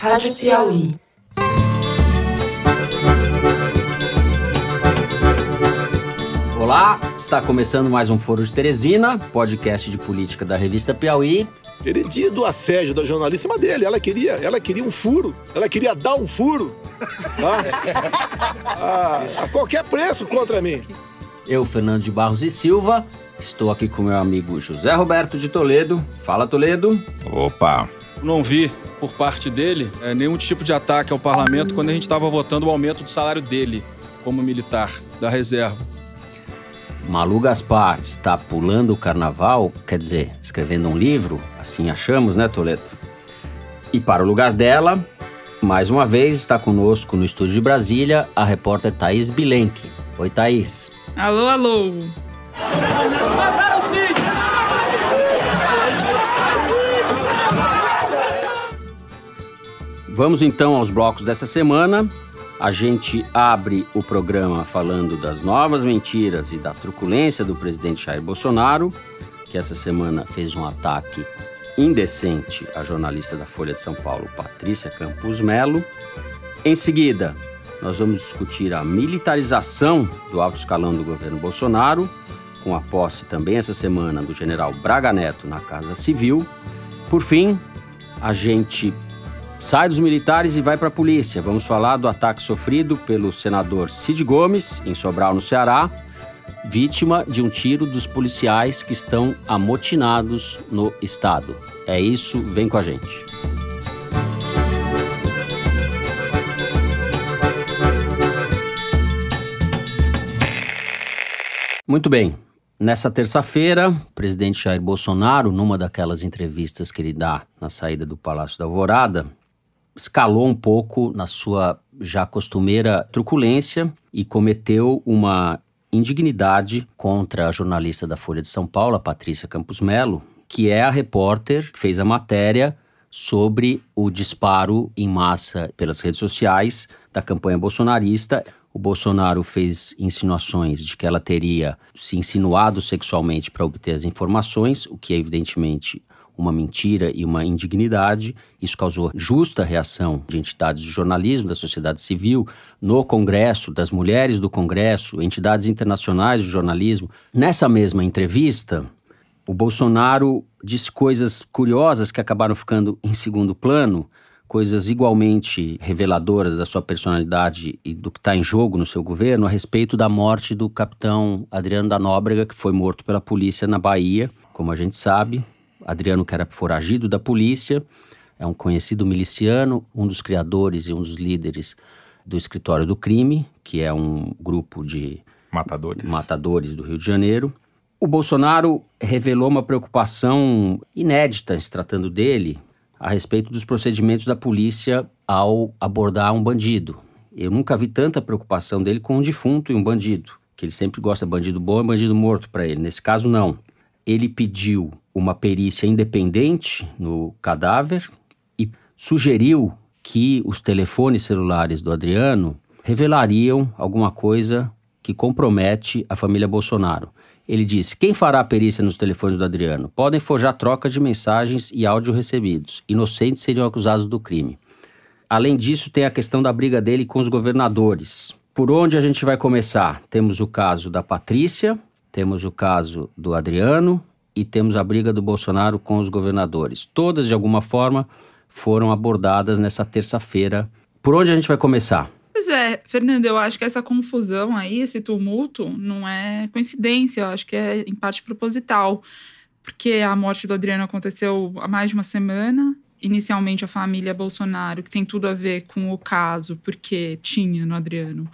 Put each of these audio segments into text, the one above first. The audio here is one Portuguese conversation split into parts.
Rádio Piauí. Olá, está começando mais um Foro de Teresina, podcast de política da revista Piauí. Ele diz do assédio da jornalíssima dele. Ela queria, ela queria um furo. Ela queria dar um furo. Tá? a, a qualquer preço contra mim. Eu, Fernando de Barros e Silva, estou aqui com meu amigo José Roberto de Toledo. Fala, Toledo. Opa. Não vi por parte dele é, nenhum tipo de ataque ao parlamento quando a gente estava votando o aumento do salário dele como militar da reserva. Malu Gaspar está pulando o carnaval, quer dizer, escrevendo um livro, assim achamos, né, Toledo? E para o lugar dela, mais uma vez está conosco no estúdio de Brasília a repórter Thaís Bilenque. Oi, Thaís. Alô, alô. Vamos então aos blocos dessa semana. A gente abre o programa falando das novas mentiras e da truculência do presidente Jair Bolsonaro, que essa semana fez um ataque indecente à jornalista da Folha de São Paulo, Patrícia Campos Melo. Em seguida, nós vamos discutir a militarização do alto escalão do governo Bolsonaro, com a posse também essa semana do general Braga Neto na Casa Civil. Por fim, a gente sai dos militares e vai para a polícia. Vamos falar do ataque sofrido pelo senador Cid Gomes, em Sobral, no Ceará, vítima de um tiro dos policiais que estão amotinados no estado. É isso, vem com a gente. Muito bem. Nessa terça-feira, o presidente Jair Bolsonaro, numa daquelas entrevistas que ele dá na saída do Palácio da Alvorada, escalou um pouco na sua já costumeira truculência e cometeu uma indignidade contra a jornalista da Folha de São Paulo, Patrícia Campos Melo, que é a repórter que fez a matéria sobre o disparo em massa pelas redes sociais da campanha bolsonarista. O Bolsonaro fez insinuações de que ela teria se insinuado sexualmente para obter as informações, o que é evidentemente uma mentira e uma indignidade. Isso causou justa reação de entidades do jornalismo, da sociedade civil, no Congresso, das mulheres do Congresso, entidades internacionais do jornalismo. Nessa mesma entrevista, o Bolsonaro disse coisas curiosas que acabaram ficando em segundo plano, coisas igualmente reveladoras da sua personalidade e do que está em jogo no seu governo a respeito da morte do capitão Adriano da Nóbrega, que foi morto pela polícia na Bahia, como a gente sabe, Adriano, que era foragido da polícia, é um conhecido miliciano, um dos criadores e um dos líderes do Escritório do Crime, que é um grupo de matadores, matadores do Rio de Janeiro. O Bolsonaro revelou uma preocupação inédita, se tratando dele, a respeito dos procedimentos da polícia ao abordar um bandido. Eu nunca vi tanta preocupação dele com um defunto e um bandido, que ele sempre gosta de bandido bom e bandido morto para ele. Nesse caso, não. Ele pediu uma perícia independente no cadáver e sugeriu que os telefones celulares do Adriano revelariam alguma coisa que compromete a família Bolsonaro. Ele disse: quem fará a perícia nos telefones do Adriano? Podem forjar troca de mensagens e áudio recebidos. Inocentes seriam acusados do crime. Além disso, tem a questão da briga dele com os governadores. Por onde a gente vai começar? Temos o caso da Patrícia, temos o caso do Adriano, e temos a briga do Bolsonaro com os governadores. Todas, de alguma forma, foram abordadas nessa terça-feira. Por onde a gente vai começar? Pois é, Fernando, eu acho que essa confusão aí, esse tumulto, não é coincidência, eu acho que é em parte proposital. Porque a morte do Adriano aconteceu há mais de uma semana. Inicialmente, a família Bolsonaro, que tem tudo a ver com o caso, porque tinha no Adriano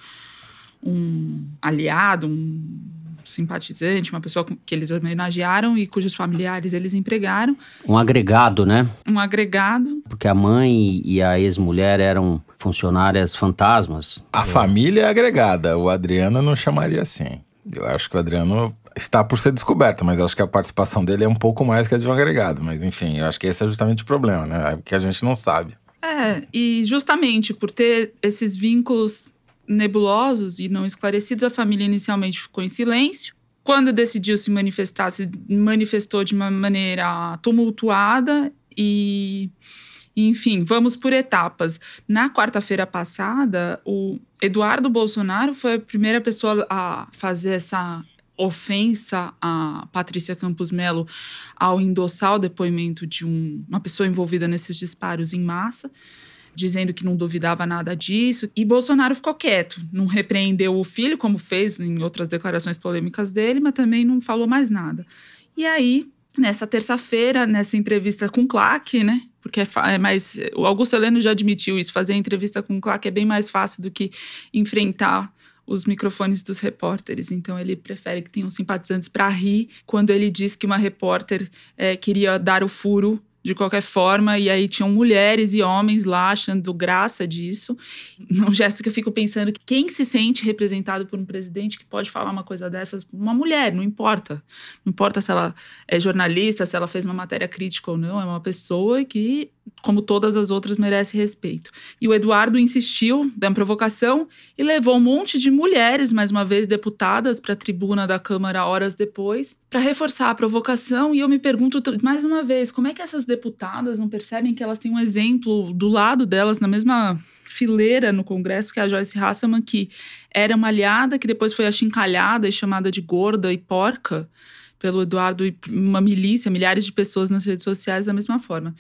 um aliado, um simpatizante, uma pessoa que eles homenagearam e cujos familiares eles empregaram. Um agregado, né? Um agregado. Porque a mãe e a ex-mulher eram funcionárias fantasmas. A família é agregada, o Adriano não chamaria assim. Eu acho que o Adriano está por ser descoberto, mas eu acho que a participação dele é um pouco mais que a de um agregado. Mas enfim, eu acho que esse é justamente o problema, né? É que a gente não sabe. É, e justamente por ter esses vínculos nebulosos e não esclarecidos, a família inicialmente ficou em silêncio. Quando decidiu se manifestar, se manifestou de uma maneira tumultuada e, Enfim, vamos por etapas. Na quarta-feira passada, o Eduardo Bolsonaro foi a primeira pessoa a fazer essa ofensa a Patrícia Campos Melo ao endossar o depoimento de um, uma pessoa envolvida nesses disparos em massa, dizendo que não duvidava nada disso. E Bolsonaro ficou quieto, não repreendeu o filho, como fez em outras declarações polêmicas dele, mas também não falou mais nada. E aí, nessa terça-feira, nessa entrevista com Clark, né? Porque é, é, mais. O Augusto Heleno já admitiu isso, fazer entrevista com Clark é bem mais fácil do que enfrentar os microfones dos repórteres. Então ele prefere que tenham simpatizantes para rir quando ele diz que uma repórter é, queria dar o furo de qualquer forma, e aí tinham mulheres e homens lá achando graça disso. Um gesto que eu fico pensando que quem se sente representado por um presidente que pode falar uma coisa dessas, uma mulher, não importa. Não importa se ela é jornalista, se ela fez uma matéria crítica ou não, é uma pessoa que, como todas as outras, merece respeito. E o Eduardo insistiu da provocação e levou um monte de mulheres, mais uma vez deputadas, para a tribuna da Câmara horas depois, para reforçar a provocação. E eu me pergunto mais uma vez, como é que essas deputadas não percebem que elas têm um exemplo do lado delas, na mesma fileira no Congresso, que é a Joyce Hasselman, que era uma aliada, que depois foi achincalhada e chamada de gorda e porca pelo Eduardo e uma milícia, milhares de pessoas nas redes sociais da mesma forma.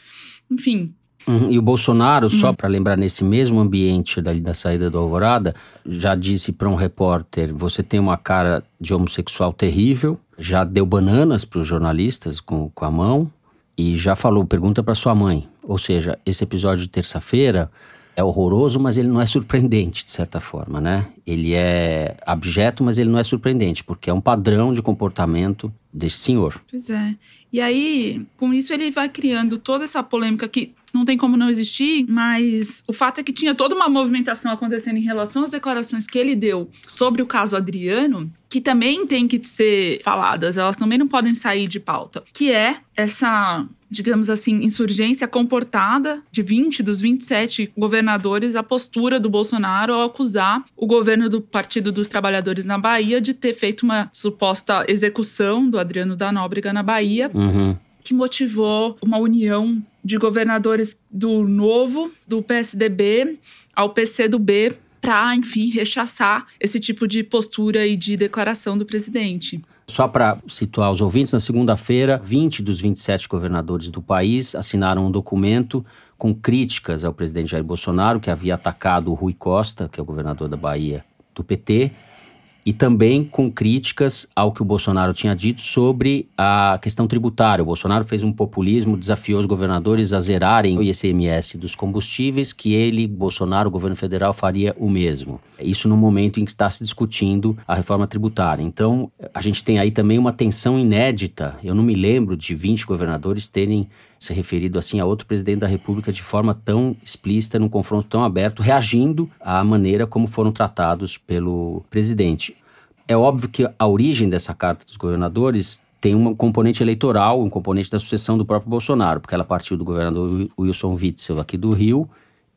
Enfim, Uhum, e o Bolsonaro, uhum. só para lembrar, nesse mesmo ambiente da, da saída do Alvorada, já disse para um repórter: você tem uma cara de homossexual terrível, já deu bananas para os jornalistas com, com a mão, e já falou, pergunta para sua mãe. Ou seja, esse episódio de terça-feira é horroroso, mas ele não é surpreendente, de certa forma, né? Ele é abjeto, mas ele não é surpreendente, porque é um padrão de comportamento desse senhor. Pois é. E aí, com isso, ele vai criando toda essa polêmica que não tem como não existir, mas o fato é que tinha toda uma movimentação acontecendo em relação às declarações que ele deu sobre o caso Adriano, que também tem que ser faladas, elas também não podem sair de pauta, que é essa digamos assim, insurgência comportada de 20 dos 27 governadores a postura do Bolsonaro ao acusar o governo do Partido dos Trabalhadores na Bahia de ter feito uma suposta execução do Adriano da Nóbrega na Bahia. Uhum que motivou uma união de governadores do Novo, do PSDB, ao PCdoB, para, enfim, rechaçar esse tipo de postura e de declaração do presidente. Só para situar os ouvintes, na segunda-feira, 20 dos 27 governadores do país assinaram um documento com críticas ao presidente Jair Bolsonaro, que havia atacado o Rui Costa, que é o governador da Bahia do PT, e também com críticas ao que o Bolsonaro tinha dito sobre a questão tributária. O Bolsonaro fez um populismo, desafiou os governadores a zerarem o ICMS dos combustíveis, que ele, Bolsonaro, o governo federal, faria o mesmo. Isso no momento em que está se discutindo a reforma tributária. Então, a gente tem aí também uma tensão inédita. Eu não me lembro de 20 governadores terem se referido assim a outro presidente da República de forma tão explícita, num confronto tão aberto, reagindo à maneira como foram tratados pelo presidente. É óbvio que a origem dessa carta dos governadores tem um componente eleitoral, um componente da sucessão do próprio Bolsonaro, porque ela partiu do governador Wilson Witzel aqui do Rio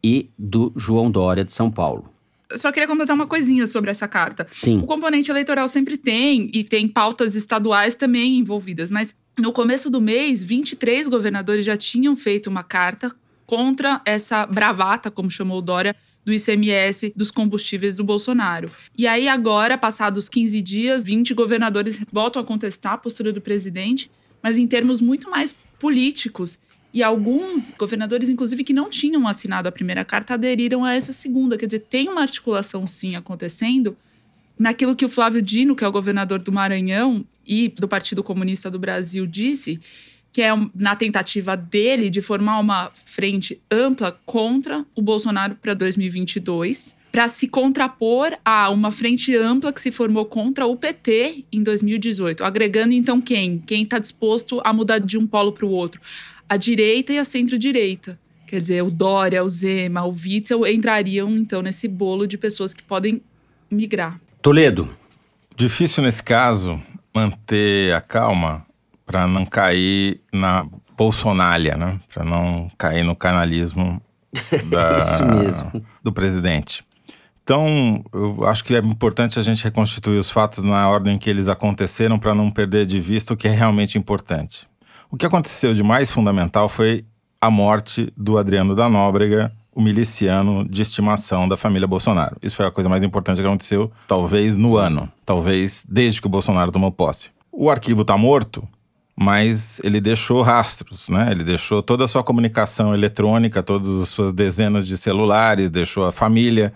e do João Dória de São Paulo. Só queria comentar uma coisinha sobre essa carta. Sim. O componente eleitoral sempre tem, e tem pautas estaduais também envolvidas, mas no começo do mês, 23 governadores já tinham feito uma carta contra essa bravata, como chamou Dória, do ICMS dos combustíveis do Bolsonaro. E aí, agora, passados 15 dias, 20 governadores voltam a contestar a postura do presidente, mas em termos muito mais políticos. E alguns governadores, inclusive, que não tinham assinado a primeira carta, aderiram a essa segunda. Quer dizer, tem uma articulação, sim, acontecendo naquilo que o Flávio Dino, que é o governador do Maranhão e do Partido Comunista do Brasil, disse, que é na tentativa dele de formar uma frente ampla contra o Bolsonaro para 2022, para se contrapor a uma frente ampla que se formou contra o PT em 2018, agregando então quem? Quem está disposto a mudar de um polo para o outro? A direita e a centro-direita. Quer dizer, o Dória, o Zema, o Witzel entrariam então nesse bolo de pessoas que podem migrar. Toledo. Difícil nesse caso manter a calma para não cair na bolsonália, né? Para não cair no canalismo da, do presidente. Então, eu acho que é importante a gente reconstituir os fatos na ordem que eles aconteceram para não perder de vista o que é realmente importante. O que aconteceu de mais fundamental foi a morte do Adriano da Nóbrega, o miliciano de estimação da família Bolsonaro. Isso foi a coisa mais importante que aconteceu, talvez no ano, talvez desde que o Bolsonaro tomou posse. O arquivo está morto, mas ele deixou rastros, né? Ele deixou toda a sua comunicação eletrônica, todas as suas dezenas de celulares, deixou a família,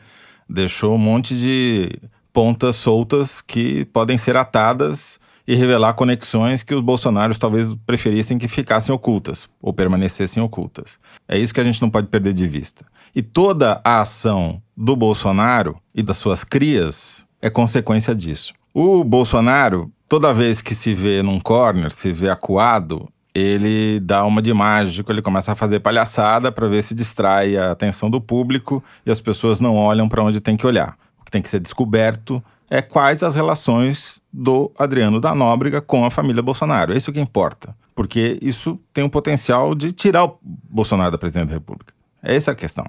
deixou um monte de pontas soltas que podem ser atadas e revelar conexões que os bolsonaros talvez preferissem que ficassem ocultas ou permanecessem ocultas. É isso que a gente não pode perder de vista. E toda a ação do Bolsonaro e das suas crias é consequência disso. O Bolsonaro toda vez que se vê num corner, se vê acuado, ele dá uma de mágico, ele começa a fazer palhaçada para ver se distrai a atenção do público e as pessoas não olham para onde tem que olhar. O que tem que ser descoberto é quais as relações do Adriano da Nóbrega com a família Bolsonaro. É isso que importa, porque isso tem o potencial de tirar o Bolsonaro da presidência da República. Essa é a questão.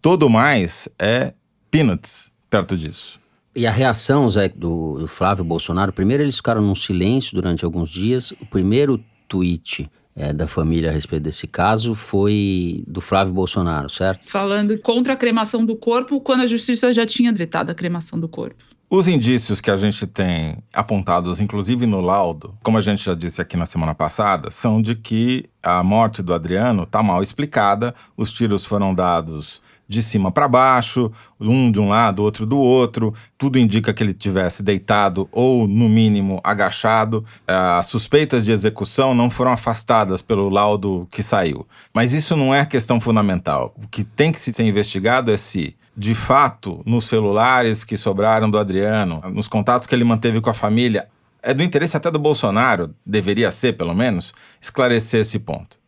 Todo mais é peanuts perto disso. E a reação, Zé, do, do, Flávio Bolsonaro, primeiro eles ficaram num silêncio durante alguns dias. O primeiro tweet é, da família a respeito desse caso foi do Flávio Bolsonaro, certo? Falando contra a cremação do corpo, quando a justiça já tinha vetado a cremação do corpo. Os indícios que a gente tem apontados, inclusive no laudo, como a gente já disse aqui na semana passada, são de que a morte do Adriano está mal explicada, os tiros foram dados de cima para baixo, um de um lado, outro do outro. Tudo indica que ele tivesse deitado ou, no mínimo, agachado. As suspeitas de execução não foram afastadas pelo laudo que saiu. Mas isso não é questão fundamental. O que tem que ser investigado é se de fato, nos celulares que sobraram do Adriano, nos contatos que ele manteve com a família, é do interesse até do Bolsonaro, deveria ser pelo menos, esclarecer esse ponto.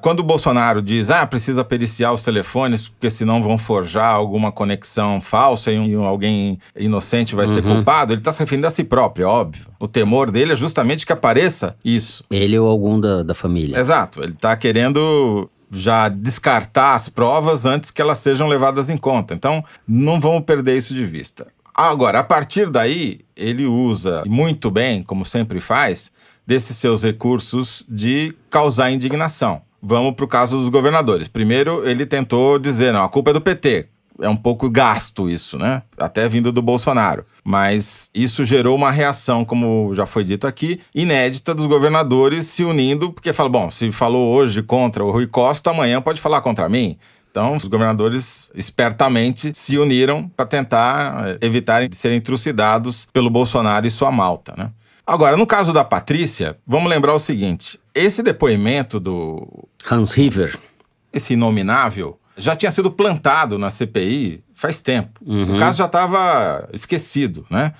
Quando o Bolsonaro diz, ah, precisa periciar os telefones, porque senão vão forjar alguma conexão falsa e, um, alguém inocente vai uhum. ser culpado, ele está se referindo a si próprio, é óbvio. O temor dele é justamente que apareça isso. Ele ou algum da, da família. Exato, ele está querendo já descartar as provas antes que elas sejam levadas em conta. Então, não vamos perder isso de vista. Agora, a partir daí, ele usa muito bem, como sempre faz, desses seus recursos de causar indignação. Vamos para o caso dos governadores. Primeiro, ele tentou dizer, não, a culpa é do PT. É um pouco gasto isso, né? Até vindo do Bolsonaro. Mas isso gerou uma reação, como já foi dito aqui, inédita dos governadores se unindo, porque fala, bom, se falou hoje contra o Rui Costa, amanhã pode falar contra mim. Então, os governadores espertamente se uniram para tentar eh, evitar de serem trucidados pelo Bolsonaro e sua malta, né? Agora, no caso da Patrícia, vamos lembrar o seguinte: esse depoimento do Hans River, esse inominável, já tinha sido plantado na CPI faz tempo. Uhum. O caso já estava esquecido, né?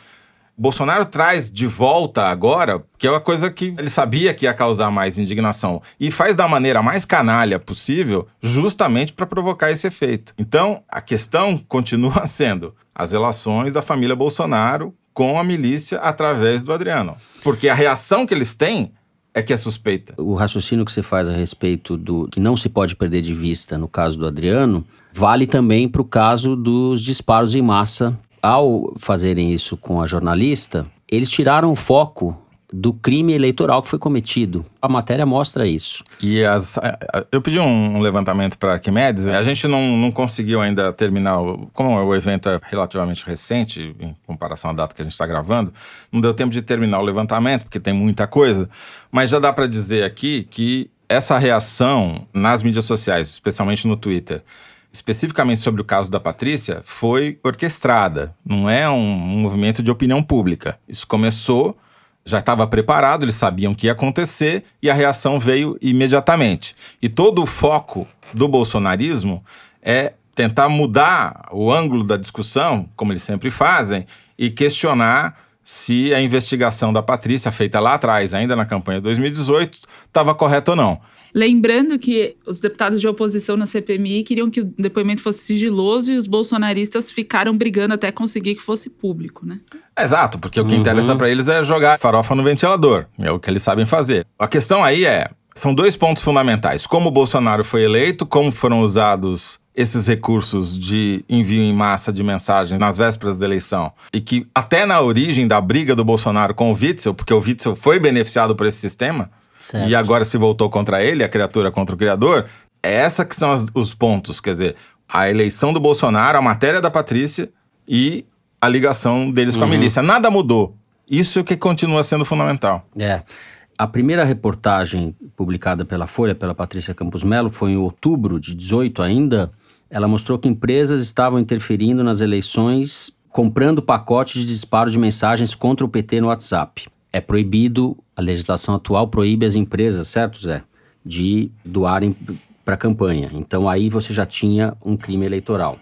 Bolsonaro traz de volta agora, que é uma coisa que ele sabia que ia causar mais indignação, e faz da maneira mais canalha possível, justamente para provocar esse efeito. Então, a questão continua sendo as relações da família Bolsonaro com a milícia através do Adriano. Porque a reação que eles têm é que é suspeita. O raciocínio que você faz a respeito do que não se pode perder de vista no caso do Adriano vale também para o caso dos disparos em massa. Ao fazerem isso com a jornalista, eles tiraram o foco do crime eleitoral que foi cometido. A matéria mostra isso. E as, eu pedi um levantamento para Arquimedes, a gente não, não conseguiu ainda terminar, como o evento é relativamente recente, em comparação à data que a gente está gravando, não deu tempo de terminar o levantamento, porque tem muita coisa, mas já dá para dizer aqui que essa reação nas mídias sociais, especialmente no Twitter, especificamente sobre o caso da Patrícia, foi orquestrada, não é um, movimento de opinião pública. Isso começou já estava preparado, eles sabiam que ia acontecer e a reação veio imediatamente. E todo o foco do bolsonarismo é tentar mudar o ângulo da discussão, como eles sempre fazem, e questionar se a investigação da Patrícia, feita lá atrás, ainda na campanha de 2018, estava correta ou não. Lembrando que os deputados de oposição na CPMI queriam que o depoimento fosse sigiloso e os bolsonaristas ficaram brigando até conseguir que fosse público, né? Exato, porque o que uhum. interessa para eles é jogar farofa no ventilador. É o que eles sabem fazer. A questão aí é: são dois pontos fundamentais. Como o Bolsonaro foi eleito, como foram usados esses recursos de envio em massa de mensagens nas vésperas da eleição e que até na origem da briga do Bolsonaro com o Witzel, porque o Witzel foi beneficiado por esse sistema, Certo. e agora se voltou contra ele, a criatura contra o criador. É essa que são as- os pontos, quer dizer, a eleição do Bolsonaro, a matéria da Patrícia e a ligação deles com a milícia. Nada mudou. Isso que continua sendo fundamental. É. A primeira reportagem publicada pela Folha, pela Patrícia Campos Melo, foi em outubro de 18 ainda. Ela mostrou que empresas estavam interferindo nas eleições, comprando pacotes de disparo de mensagens contra o PT no WhatsApp. É proibido, a legislação atual proíbe as empresas, certo, Zé? De doarem para a campanha. Então aí você já tinha um crime eleitoral.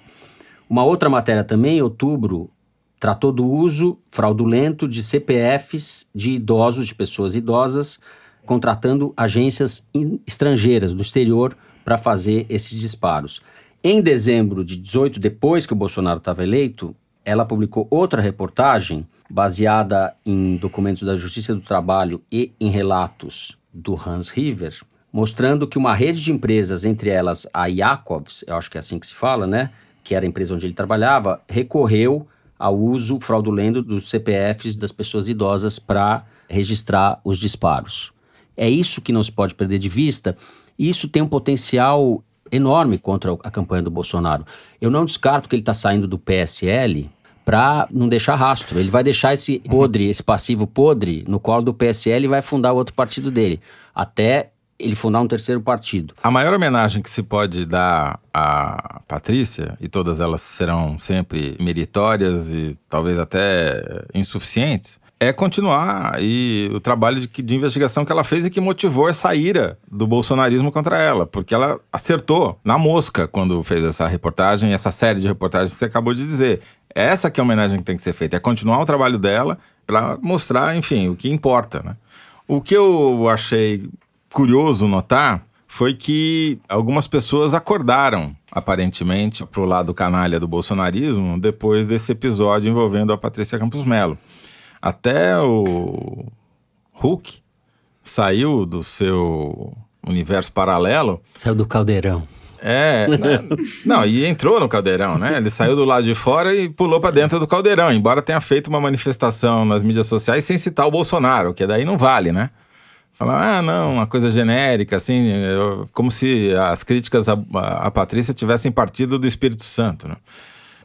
Uma outra matéria também, em outubro, tratou do uso fraudulento de CPFs de idosos, de pessoas idosas, contratando agências estrangeiras do exterior para fazer esses disparos. Em dezembro de 18, depois que o Bolsonaro estava eleito, ela publicou outra reportagem baseada em documentos da Justiça do Trabalho e em relatos do Hans River, mostrando que uma rede de empresas, entre elas a Jacobs, eu acho que é assim que se fala, né? Que era a empresa onde ele trabalhava, recorreu ao uso fraudulento dos CPFs das pessoas idosas para registrar os disparos. É isso que não se pode perder de vista. E isso tem um potencial enorme contra a campanha do Bolsonaro. Eu não descarto que ele está saindo do PSL para não deixar rastro. Ele vai deixar esse podre, esse passivo podre no colo do PSL e vai fundar outro partido dele. Até ele fundar um terceiro partido. A maior homenagem que se pode dar à Patrícia, e todas elas serão sempre meritórias e talvez até insuficientes, é continuar aí o trabalho de, de investigação que ela fez e que motivou essa ira do bolsonarismo contra ela, porque ela acertou na mosca quando fez essa reportagem, essa série de reportagens que você acabou de dizer. Essa que é a homenagem que tem que ser feita, é continuar o trabalho dela para mostrar, enfim, o que importa, né? O que eu achei curioso notar foi que algumas pessoas acordaram, aparentemente, pro lado canalha do bolsonarismo depois desse episódio envolvendo a Patrícia Campos Melo. Até o Hulk saiu do seu universo paralelo Saiu do caldeirão. É, né? não, e entrou no caldeirão, né? Ele saiu do lado de fora e pulou pra dentro do caldeirão, embora tenha feito uma manifestação nas mídias sociais sem citar o Bolsonaro, que daí não vale, né? Falar, ah, não, uma coisa genérica, assim, como se as críticas à, à Patrícia tivessem partido do Espírito Santo, né?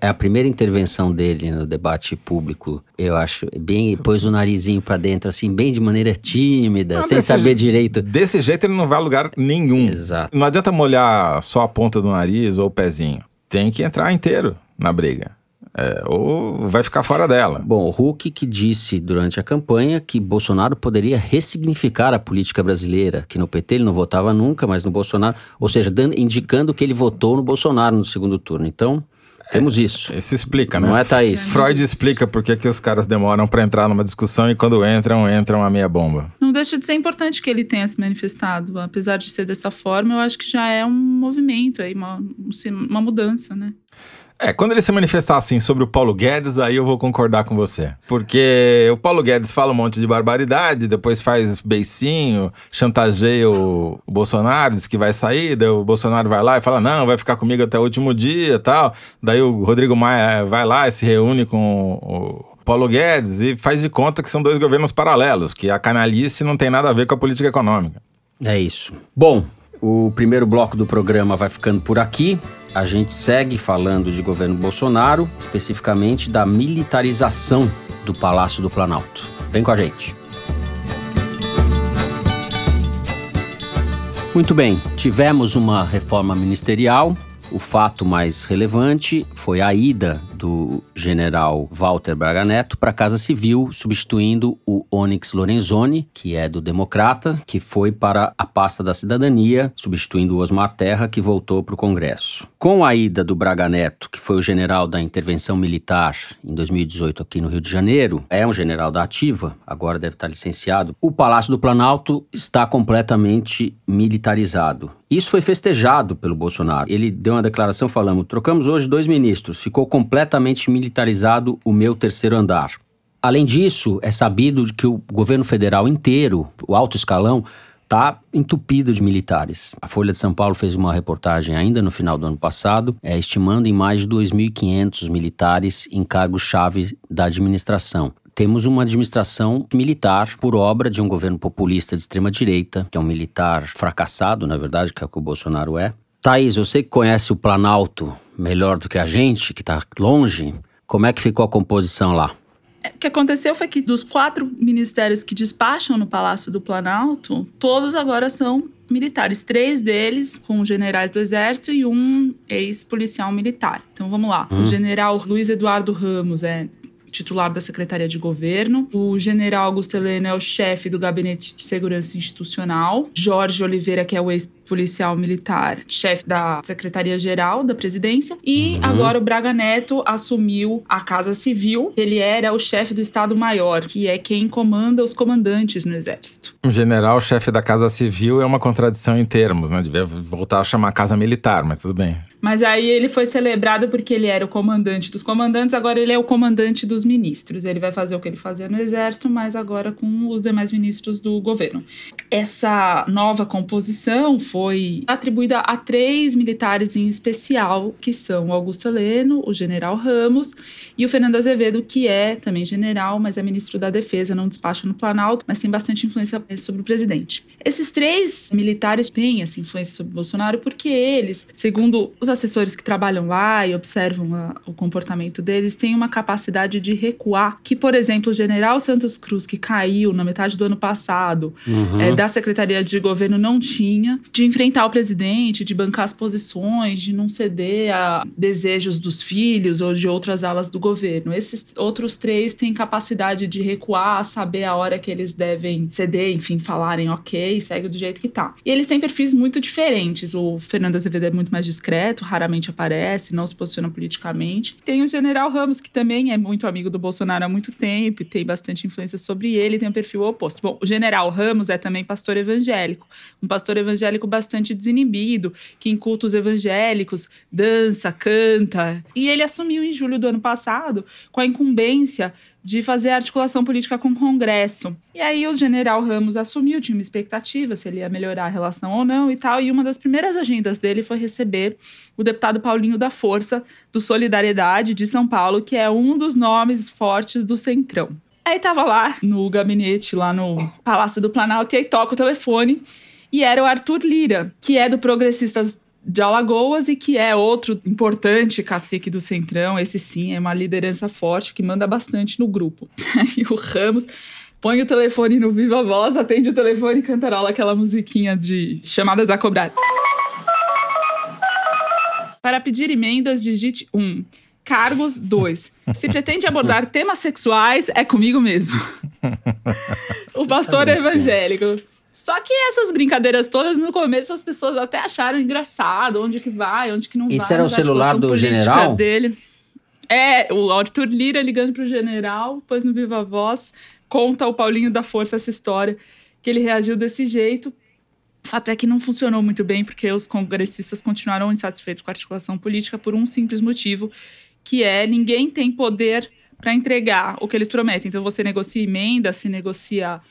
É a primeira intervenção dele no debate público, eu acho, bem, pôs o narizinho pra dentro, assim, bem de maneira tímida, Não, sem saber direito. Desse jeito ele não vai a lugar nenhum. Exato. Não adianta molhar só a ponta do nariz ou o pezinho. Tem que entrar inteiro na briga. É, ou vai ficar fora dela. Bom, o Huck que disse durante a campanha que Bolsonaro poderia ressignificar a política brasileira, que no PT ele não votava nunca, mas no Bolsonaro, ou seja, dando- indicando que ele votou no Bolsonaro no segundo turno. Então, temos isso. Isso explica, né? Não é, Thaís? Freud explica por que, os caras demoram pra entrar numa discussão e quando entram, entram a meia bomba. Não deixa de ser importante que ele tenha se manifestado. Apesar de ser dessa forma, eu acho que já é um movimento aí, uma, uma mudança, né? É, quando ele se manifestar assim sobre o Paulo Guedes, aí eu vou concordar com você. Porque o Paulo Guedes fala um monte de barbaridade, depois faz beicinho, chantageia o, o Bolsonaro, diz que vai sair, daí o Bolsonaro vai lá e fala, não, vai ficar comigo até o último dia tal. Daí o Rodrigo Maia vai lá e se reúne com o Paulo Guedes e faz de conta que são dois governos paralelos, que a canalice não tem nada a ver com a política econômica. É isso. Bom, o primeiro bloco do programa vai ficando por aqui. A gente segue falando de governo Bolsonaro, especificamente da militarização do Palácio do Planalto. Vem com a gente. Muito bem, tivemos uma reforma ministerial. O fato mais relevante foi a ida do general Walter Braga Neto para a Casa Civil, substituindo o Onyx Lorenzoni, que é do Democrata, que foi para a pasta da cidadania, substituindo o Osmar Terra, que voltou para o Congresso. Com a ida do Braga Neto, que foi o general da intervenção militar em 2018 aqui no Rio de Janeiro, é um general da ativa, agora deve estar licenciado, o Palácio do Planalto está completamente militarizado. Isso foi festejado pelo Bolsonaro. Ele deu uma declaração falando: trocamos hoje dois ministros, ficou completamente militarizado o meu terceiro andar. Além disso, é sabido que o governo federal inteiro, o alto escalão, está entupido de militares. A Folha de São Paulo fez uma reportagem ainda no final do ano passado, é, estimando em mais de 2.500 militares em cargos-chave da administração. temos uma administração militar por obra de um governo populista de extrema direita, que é um militar fracassado, na verdade, que é o que o Bolsonaro é. Thaís, eu sei que conhece o Planalto melhor do que a gente, que está longe. Como é que ficou a composição lá? É, o que aconteceu foi que dos quatro ministérios que despacham no Palácio do Planalto, todos agora são militares. Três deles com generais do Exército e um ex-policial militar. Então vamos lá. Hum. O general Luiz Eduardo Ramos é titular da Secretaria de Governo. O general Augusto Helena é o chefe do Gabinete de Segurança Institucional. Jorge Oliveira, que é o ex policial militar, chefe da Secretaria-Geral da Presidência. E uhum. agora o Braga Neto assumiu a Casa Civil. Ele era o chefe do Estado-Maior, que é quem comanda os comandantes no Exército. Um general chefe da Casa Civil é uma contradição em termos, né? Devia voltar a chamar Casa Militar, mas tudo bem. Mas aí ele foi celebrado porque ele era o comandante dos comandantes, agora ele é o comandante dos ministros. Ele vai fazer o que ele fazia no exército, mas agora com os demais ministros do governo. Essa nova composição foi atribuída a três militares em especial, que são o Augusto Heleno, o general Ramos e o Fernando Azevedo, que é também general, mas é ministro da Defesa, não despacha no Planalto, mas tem bastante influência sobre o presidente. Esses três militares têm essa influência sobre Bolsonaro porque eles, segundo os assessores que trabalham lá e observam a, o comportamento deles têm uma capacidade de recuar, que, por exemplo, o general Santos Cruz, que caiu na metade do ano passado, uhum. é, da Secretaria de Governo, não tinha, de enfrentar o presidente, de bancar as posições, de não ceder a desejos dos filhos ou de outras alas do governo. Esses outros três têm capacidade de recuar, saber a hora que eles devem ceder, enfim, falarem ok, segue do jeito que tá. E eles têm perfis muito diferentes. O Fernando Azevedo é muito mais discreto, raramente aparece, não se posiciona politicamente. Tem o general Ramos, que também é muito amigo do Bolsonaro há muito tempo e tem bastante influência sobre ele, tem um perfil oposto. Bom, o general Ramos é também pastor evangélico, um pastor evangélico bastante desinibido, que em cultos evangélicos dança, canta. E ele assumiu em julho do ano passado com a incumbência de fazer articulação política com o Congresso. E aí o general Ramos assumiu, tinha uma expectativa se ele ia melhorar a relação ou não e tal, e uma das primeiras agendas dele foi receber o deputado Paulinho da Força, do Solidariedade de São Paulo, que é um dos nomes fortes do Centrão. Aí tava lá no gabinete, lá no Palácio do Planalto, e aí toca o telefone, e era o Arthur Lira, que é do Progressistas de Alagoas e que é outro importante cacique do Centrão. Esse sim é uma liderança forte que manda bastante no grupo. e o Ramos põe o telefone no Viva Voz, atende o telefone e cantarola aquela musiquinha de chamadas a cobrar. Para pedir emendas, digite 1. Um. Cargos 2. Se pretende abordar temas sexuais, é comigo mesmo. o pastor é evangélico. Só que essas brincadeiras todas, no começo, as pessoas até acharam engraçado, onde que vai, onde que não Esse vai. Esse era o celular do general? Dele. É, o Arthur Lira ligando pro general, depois no Viva Voz, conta o Paulinho da Força essa história, que ele reagiu desse jeito. O fato é que não funcionou muito bem, porque os congressistas continuaram insatisfeitos com a articulação política por um simples motivo, que é ninguém tem poder para entregar o que eles prometem. Então você negocia emenda, se negocia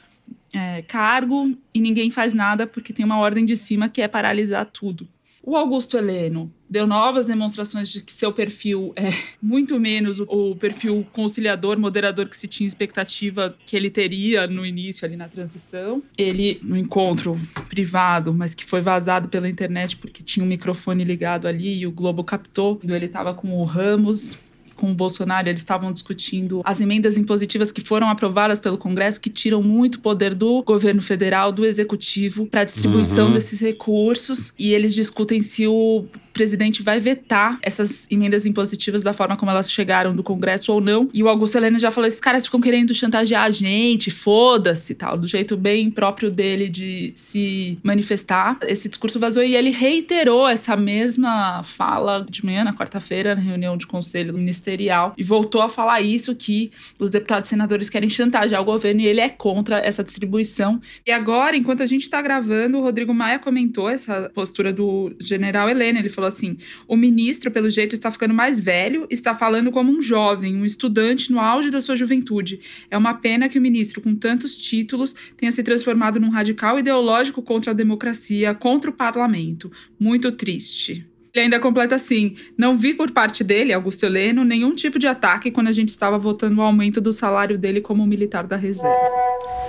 é, cargo e ninguém faz nada porque tem uma ordem de cima que é paralisar tudo. O Augusto Heleno deu novas demonstrações de que seu perfil é muito menos o perfil conciliador, moderador que se tinha expectativa que ele teria no início, ali na transição. Ele, no encontro privado, mas que foi vazado pela internet porque tinha um microfone ligado ali e o Globo captou, ele estava com o Ramos com o Bolsonaro, eles estavam discutindo as emendas impositivas que foram aprovadas pelo Congresso, que tiram muito poder do governo federal, do executivo, para a distribuição uhum. desses recursos. E eles discutem se o presidente vai vetar essas emendas impositivas da forma como elas chegaram do Congresso ou não. E o Augusto Helena já falou: esses caras ficam querendo chantagear a gente, foda-se tal, do jeito bem próprio dele de se manifestar. Esse discurso vazou e ele reiterou essa mesma fala de manhã, na quarta-feira, na reunião de conselho ministerial, e voltou a falar isso: que os deputados e senadores querem chantagear o governo e ele é contra essa distribuição. E agora, enquanto a gente está gravando, o Rodrigo Maia comentou essa postura do general Helena. Ele falou falou assim: o ministro, pelo jeito, está ficando mais velho, está falando como um jovem, um estudante no auge da sua juventude. É uma pena que o ministro, com tantos títulos, tenha se transformado num radical ideológico contra a democracia, contra o parlamento. Muito triste. Ele ainda completa assim: não vi por parte dele, Augusto Heleno, nenhum tipo de ataque quando a gente estava votando o aumento do salário dele como militar da reserva.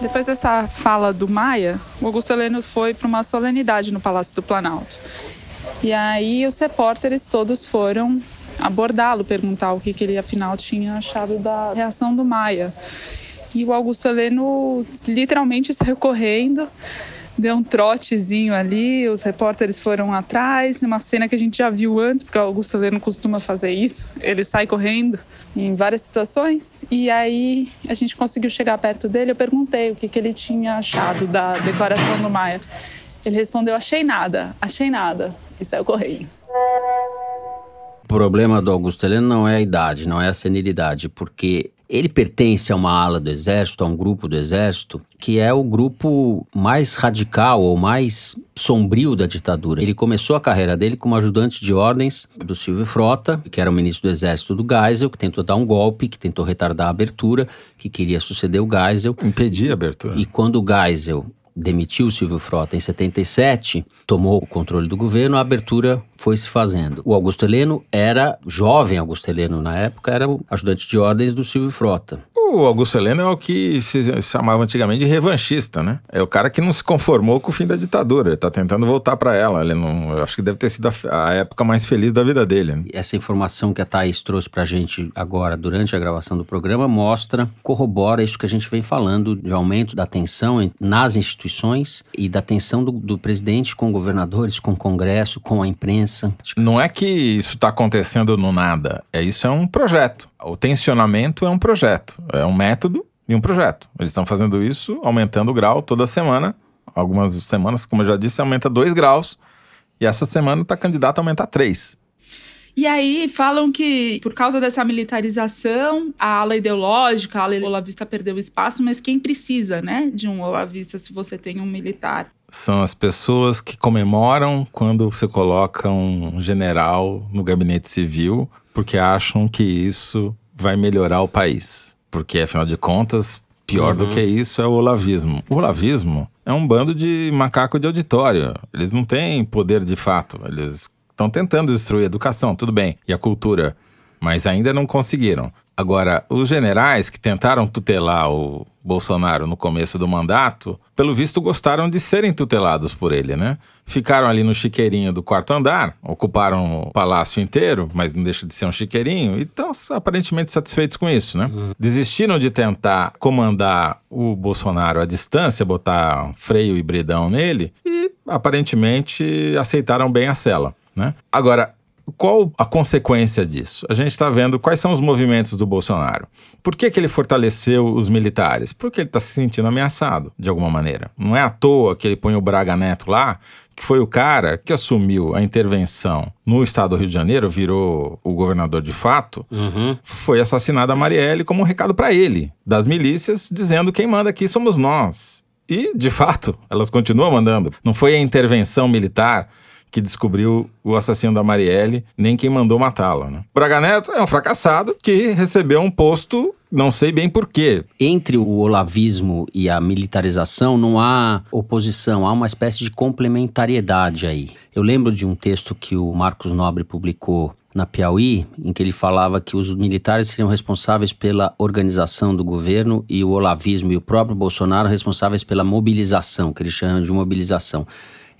Depois dessa fala do Maia, o Augusto Heleno foi para uma solenidade no Palácio do Planalto. E aí os repórteres todos foram abordá-lo, perguntar o que, que ele afinal tinha achado da reação do Maia. E o Augusto Heleno literalmente saiu correndo deu um trotezinho ali, os repórteres foram atrás, uma cena que a gente já viu antes, porque o Augusto Heleno costuma fazer isso, ele sai correndo em várias situações, e aí a gente conseguiu chegar perto dele, eu perguntei o que, que ele tinha achado da declaração do Maia. Ele respondeu, achei nada, achei nada, e saiu correndo. O problema do Augusto Heleno não é a idade, não é a senilidade, porque ele pertence a uma ala do exército, a um grupo do exército, que é o grupo mais radical ou mais sombrio da ditadura. Ele começou a carreira dele como ajudante de ordens do Silvio Frota, que era o ministro do exército do Geisel, que tentou dar um golpe, que tentou retardar a abertura, que queria suceder o Geisel. Impedir a abertura. E quando o Geisel demitiu o Silvio Frota em 77, tomou o controle do governo, a abertura foi se fazendo. O Augusto Heleno era, jovem Augusto Heleno na época, era ajudante de ordens do Silvio Frota. O Augusto Heleno é o que se chamava antigamente de revanchista, né? É o cara que não se conformou com o fim da ditadura. Ele tá tentando voltar para ela. Ele não, eu acho que deve ter sido a, a época mais feliz da vida dele. Né? Essa informação que a Thaís trouxe pra gente agora, durante a gravação do programa, mostra, corrobora isso que a gente vem falando de aumento da tensão nas instituições e da tensão do, do presidente com governadores, com o Congresso, com a imprensa. Não é que isso está acontecendo no nada. É isso é um projeto. O tensionamento é um projeto. É um método e um projeto. Eles estão fazendo isso, aumentando o grau toda semana. Algumas semanas, como eu já disse, aumenta 2 graus. E essa semana está candidato a aumentar 3. E aí falam que por causa dessa militarização, a ala ideológica, a ala olavista perdeu espaço, mas quem precisa, né, de um olavista se você tem um militar? São as pessoas que comemoram quando você coloca um general no gabinete civil, porque acham que isso vai melhorar o país. Porque, afinal de contas, pior uhum. do que isso é o olavismo. O olavismo é um bando de macaco de auditório. Eles não têm poder de fato. Eles estão tentando destruir a educação, tudo bem, e a cultura, mas ainda não conseguiram. Agora, os generais que tentaram tutelar o Bolsonaro no começo do mandato, pelo visto gostaram de serem tutelados por ele, né? Ficaram ali no chiqueirinho do quarto andar, ocuparam o palácio inteiro, mas não deixa de ser um chiqueirinho, e estão aparentemente satisfeitos com isso, né? Uhum. Desistiram de tentar comandar o Bolsonaro à distância, botar freio e bridão nele, e aparentemente aceitaram bem a cela. Né? Agora, qual a consequência disso? A gente está vendo quais são os movimentos do Bolsonaro. Por que, que ele fortaleceu os militares? Porque ele está se sentindo ameaçado, de alguma maneira. Não é à toa que ele põe o Braga Neto lá, que foi o cara que assumiu a intervenção no estado do Rio de Janeiro, virou o governador de fato, uhum. foi assassinado a Marielle como um recado para ele, das milícias, dizendo quem manda aqui somos nós. E, de fato, elas continuam mandando. Não foi a intervenção militar que descobriu o assassino da Marielle, nem quem mandou matá-la. Né? Braga Neto é um fracassado que recebeu um posto não sei bem por quê. Entre o olavismo e a militarização não há oposição, há uma espécie de complementariedade aí. Eu lembro de um texto que o Marcos Nobre publicou na Piauí, em que ele falava que os militares seriam responsáveis pela organização do governo e o olavismo e o próprio Bolsonaro responsáveis pela mobilização, que ele chama de mobilização.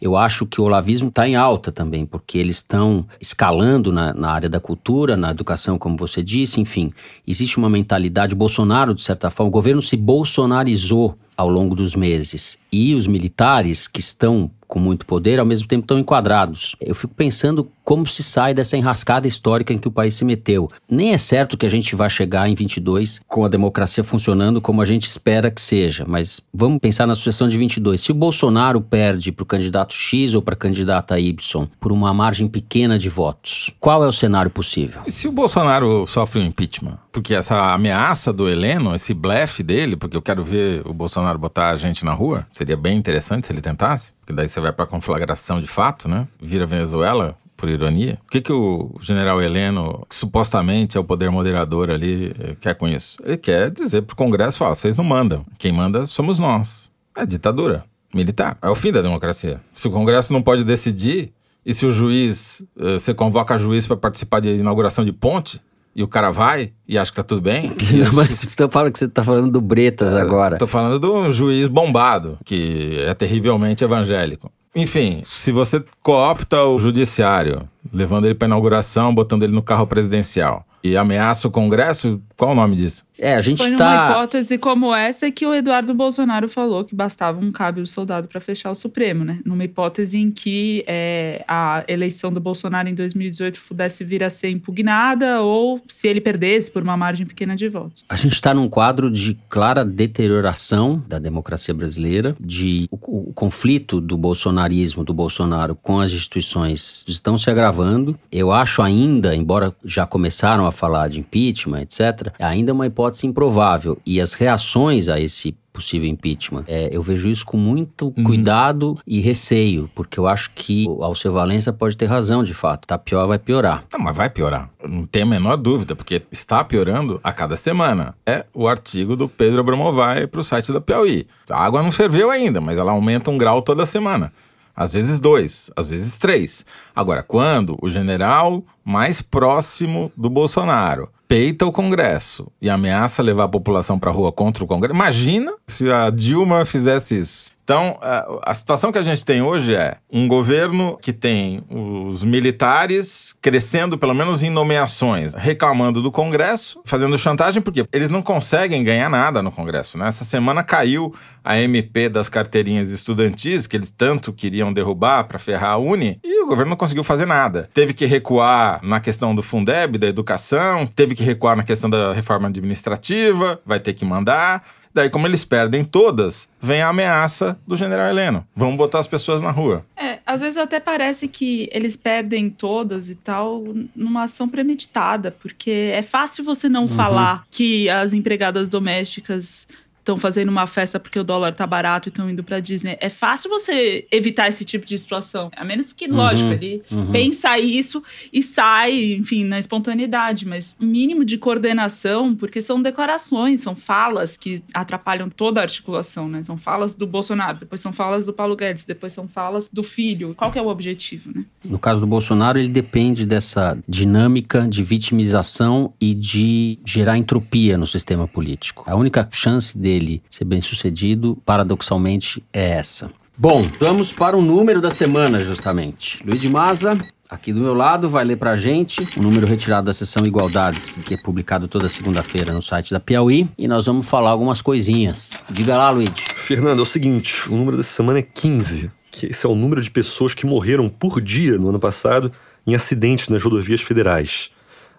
Eu acho que o olavismo está em alta também, porque eles estão escalando na, na, área da cultura, na educação, como você disse, enfim. Existe uma mentalidade. Bolsonaro, de certa forma, o governo se bolsonarizou ao longo dos meses. E os militares que estão com muito poder, ao mesmo tempo estão enquadrados. Eu fico pensando como se sai dessa enrascada histórica em que o país se meteu. Nem é certo que a gente vá chegar em 22 com a democracia funcionando como a gente espera que seja, mas vamos pensar na sucessão de 22. Se o Bolsonaro perde para o candidato X ou para a candidata Y por uma margem pequena de votos, qual é o cenário possível? E se o Bolsonaro sofre um impeachment? Porque essa ameaça do Heleno, esse blefe dele, porque eu quero ver o Bolsonaro botar a gente na rua, seria bem interessante se ele tentasse, porque daí você vai para conflagração de fato, né? Vira Venezuela, por ironia. O que, que o general Heleno, que supostamente é o poder moderador ali, eh, quer com isso? Ele quer dizer para o Congresso: ó, vocês não mandam. Quem manda somos nós. É ditadura militar. É o fim da democracia. Se o Congresso não pode decidir, E se o juiz, eh, você convoca juiz para participar de inauguração de ponte, e o cara vai e acha que tá tudo bem. Não, mas você fala que você tá falando do Bretas agora. Tô falando do juiz bombado, que é terrivelmente evangélico. Enfim, se você coopta o judiciário, levando ele para inauguração, botando ele no carro presidencial, e ameaça o Congresso, qual o nome disso? É, a gente Foi numa tá. hipótese como essa que o Eduardo Bolsonaro falou que bastava um cábio soldado para fechar o Supremo, né? Numa hipótese em que é, a eleição do Bolsonaro em 2018 pudesse vir a ser impugnada ou se ele perdesse por uma margem pequena de votos. A gente está num quadro de clara deterioração da democracia brasileira, de o, o conflito do bolsonarismo, do Bolsonaro com as instituições estão se agravando. Eu acho ainda, embora já começaram a falar de impeachment, etc., ainda é uma hipótese improvável. E as reações a esse possível impeachment. É, eu vejo isso com muito cuidado e receio, porque eu acho que o Alceu Valença pode ter razão, de fato. Tá pior, vai piorar. Não, mas vai piorar. Não tem a menor dúvida, porque está piorando a cada semana. É o artigo do Pedro Abramovay para o site da Piauí. A água não ferveu ainda, mas ela aumenta um grau toda semana. Às vezes dois, às vezes três. Agora, quando o general mais próximo do Bolsonaro peita o Congresso e ameaça levar a população para a rua contra o Congresso, imagina se a Dilma fizesse isso. Então, a, situação que a gente tem hoje é um governo que tem os militares crescendo, pelo menos em nomeações, reclamando do Congresso, fazendo chantagem, porque eles não conseguem ganhar nada no Congresso. Né? Essa semana caiu a MP das carteirinhas estudantis, que eles tanto queriam derrubar para ferrar a Uni, e o governo não conseguiu fazer nada. Teve que recuar na questão do Fundeb, da educação, teve que recuar na questão da reforma administrativa, vai ter que mandar. Daí, como eles perdem todas, vem a ameaça do general Heleno. Vamos botar as pessoas na rua. É, às vezes até parece que eles perdem todas e tal numa ação premeditada, porque é fácil você não falar que as empregadas domésticas estão fazendo uma festa porque o dólar tá barato e estão indo pra Disney. É fácil você evitar esse tipo de situação. A menos que, lógico, ele pensa isso e sai, enfim, na espontaneidade. Mas o mínimo de coordenação, porque são declarações, são falas que atrapalham toda a articulação, né? São falas do Bolsonaro, depois são falas do Paulo Guedes, depois são falas do filho. Qual que é o objetivo, né? No caso do Bolsonaro, ele depende dessa dinâmica de vitimização e de gerar entropia no sistema político. A única chance dele ser bem sucedido, paradoxalmente, é essa. Bom, vamos para o número da semana, justamente. Luiz de Maza, aqui do meu lado, vai ler pra gente o número retirado da sessão Igualdades, que é publicado toda segunda-feira no site da Piauí, e nós vamos falar algumas coisinhas. Diga lá, Luiz. Fernando, é o seguinte: o número dessa semana é 15, que esse é o número de pessoas que morreram por dia no ano passado em acidentes nas rodovias federais.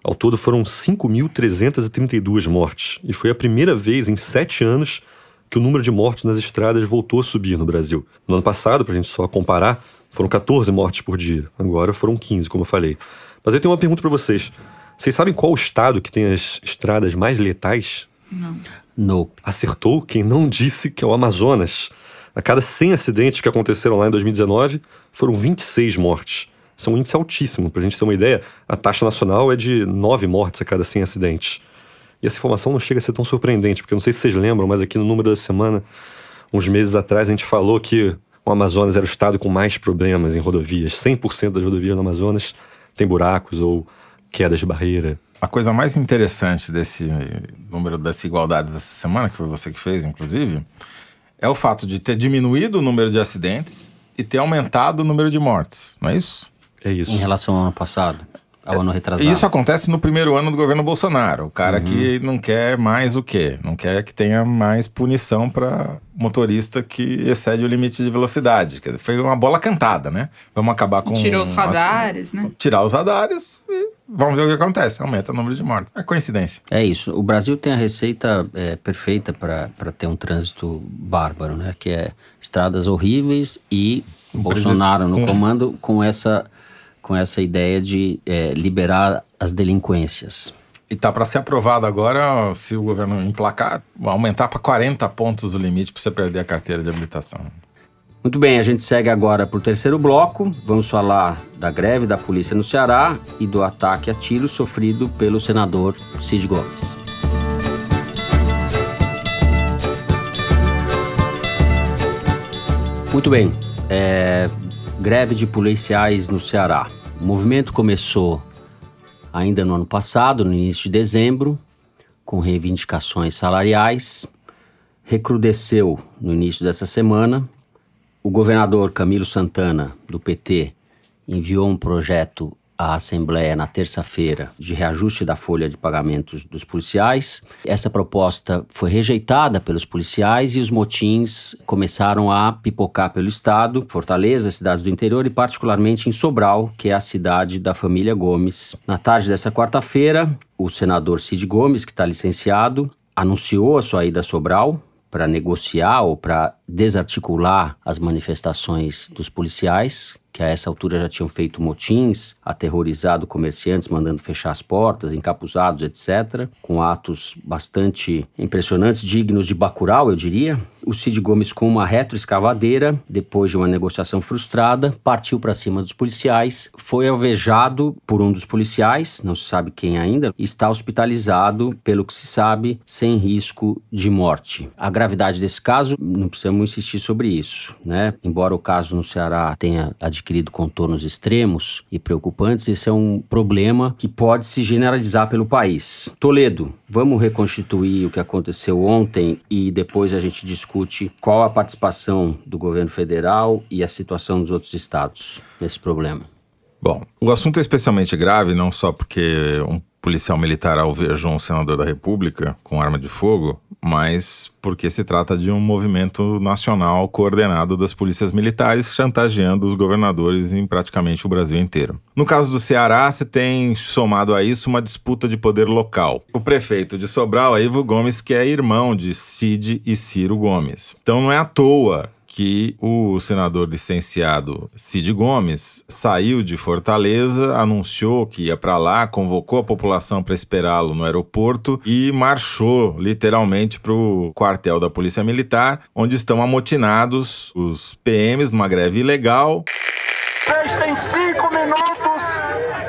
Ao todo foram 5.332 mortes, e foi a primeira vez em sete anos que o número de mortes nas estradas voltou a subir no Brasil. No ano passado, para a gente só comparar, foram 14 mortes por dia. Agora foram 15, como eu falei. Mas eu tenho uma pergunta para vocês. Vocês sabem qual o estado que tem as estradas mais letais? Não. No. Acertou quem não disse que é o Amazonas. A cada 100 acidentes que aconteceram lá em 2019, foram 26 mortes. Isso é um índice altíssimo. Para a gente ter uma ideia, a taxa nacional é de 9 mortes a cada 100 acidentes. E essa informação não chega a ser tão surpreendente, porque eu não sei se vocês lembram, mas aqui no número da semana, uns meses atrás, a gente falou que o Amazonas era o estado com mais problemas em rodovias. 100% das rodovias no Amazonas tem buracos ou quedas de barreira. A coisa mais interessante desse número das igualdades dessa semana, que foi você que fez, inclusive, é o fato de ter diminuído o número de acidentes e ter aumentado o número de mortes, não é isso? É isso. Em relação ao ano passado, ao ano retrasado. Isso acontece no primeiro ano do governo Bolsonaro. O cara que não quer mais o quê? Não quer que tenha mais punição para motorista que excede o limite de velocidade. Foi uma bola cantada, né? Vamos acabar com. Tirou os as- radares, né? Tirar os radares e vamos ver o que acontece. Aumenta o número de mortes. É coincidência. É isso. O Brasil tem a receita é, perfeita para ter um trânsito bárbaro, né? Que é estradas horríveis e Bolsonaro no comando com essa, com essa ideia de é, liberar as delinquências. E tá para ser aprovado agora, se o governo emplacar, aumentar para 40 pontos o limite para você perder a carteira de habilitação. Muito bem, a gente segue agora para o terceiro bloco. Vamos falar da greve da polícia no Ceará e do ataque a tiro sofrido pelo senador Cid Gomes. Muito bem. é, greve de policiais no Ceará. O movimento começou ainda no ano passado, no início de dezembro, com reivindicações salariais, recrudesceu no início dessa semana. O governador Camilo Santana, do PT, enviou um projeto à Assembleia na terça-feira de reajuste da folha de pagamentos dos policiais. Essa proposta foi rejeitada pelos policiais e os motins começaram a pipocar pelo estado, Fortaleza, cidades do interior e particularmente em Sobral, que é a cidade da família Gomes. Na tarde dessa quarta-feira, o senador Cid Gomes, que está licenciado, anunciou a sua ida a Sobral para negociar ou para desarticular as manifestações dos policiais que a essa altura já tinham feito motins, aterrorizado comerciantes, mandando fechar as portas, encapuzados, etc., com atos bastante impressionantes, dignos de Bacurau, eu diria. O Cid Gomes, com uma retroescavadeira, depois de uma negociação frustrada, partiu para cima dos policiais, foi alvejado por um dos policiais, não se sabe quem ainda, e está hospitalizado, pelo que se sabe, sem risco de morte. A gravidade desse caso, não precisamos insistir sobre isso, né? Embora o caso no Ceará tenha adquirido contornos extremos e preocupantes, esse é um problema que pode se generalizar pelo país. Toledo, vamos reconstituir o que aconteceu ontem e depois a gente discute qual a participação do governo federal e a situação dos outros estados nesse problema. Bom, o assunto é especialmente grave não só porque um policial militar alvejou um senador da República com arma de fogo, mas porque se trata de um movimento nacional coordenado das polícias militares chantageando os governadores em praticamente o Brasil inteiro. No caso do Ceará, se tem somado a isso uma disputa de poder local. O prefeito de Sobral Ivo Gomes, que é irmão de Cid e Ciro Gomes. Então não é à toa que o senador licenciado Cid Gomes saiu de Fortaleza, anunciou que ia para lá, convocou a população para esperá-lo no aeroporto e marchou literalmente para o quartel da Polícia Militar, onde estão amotinados os PMs numa greve ilegal têm cinco minutos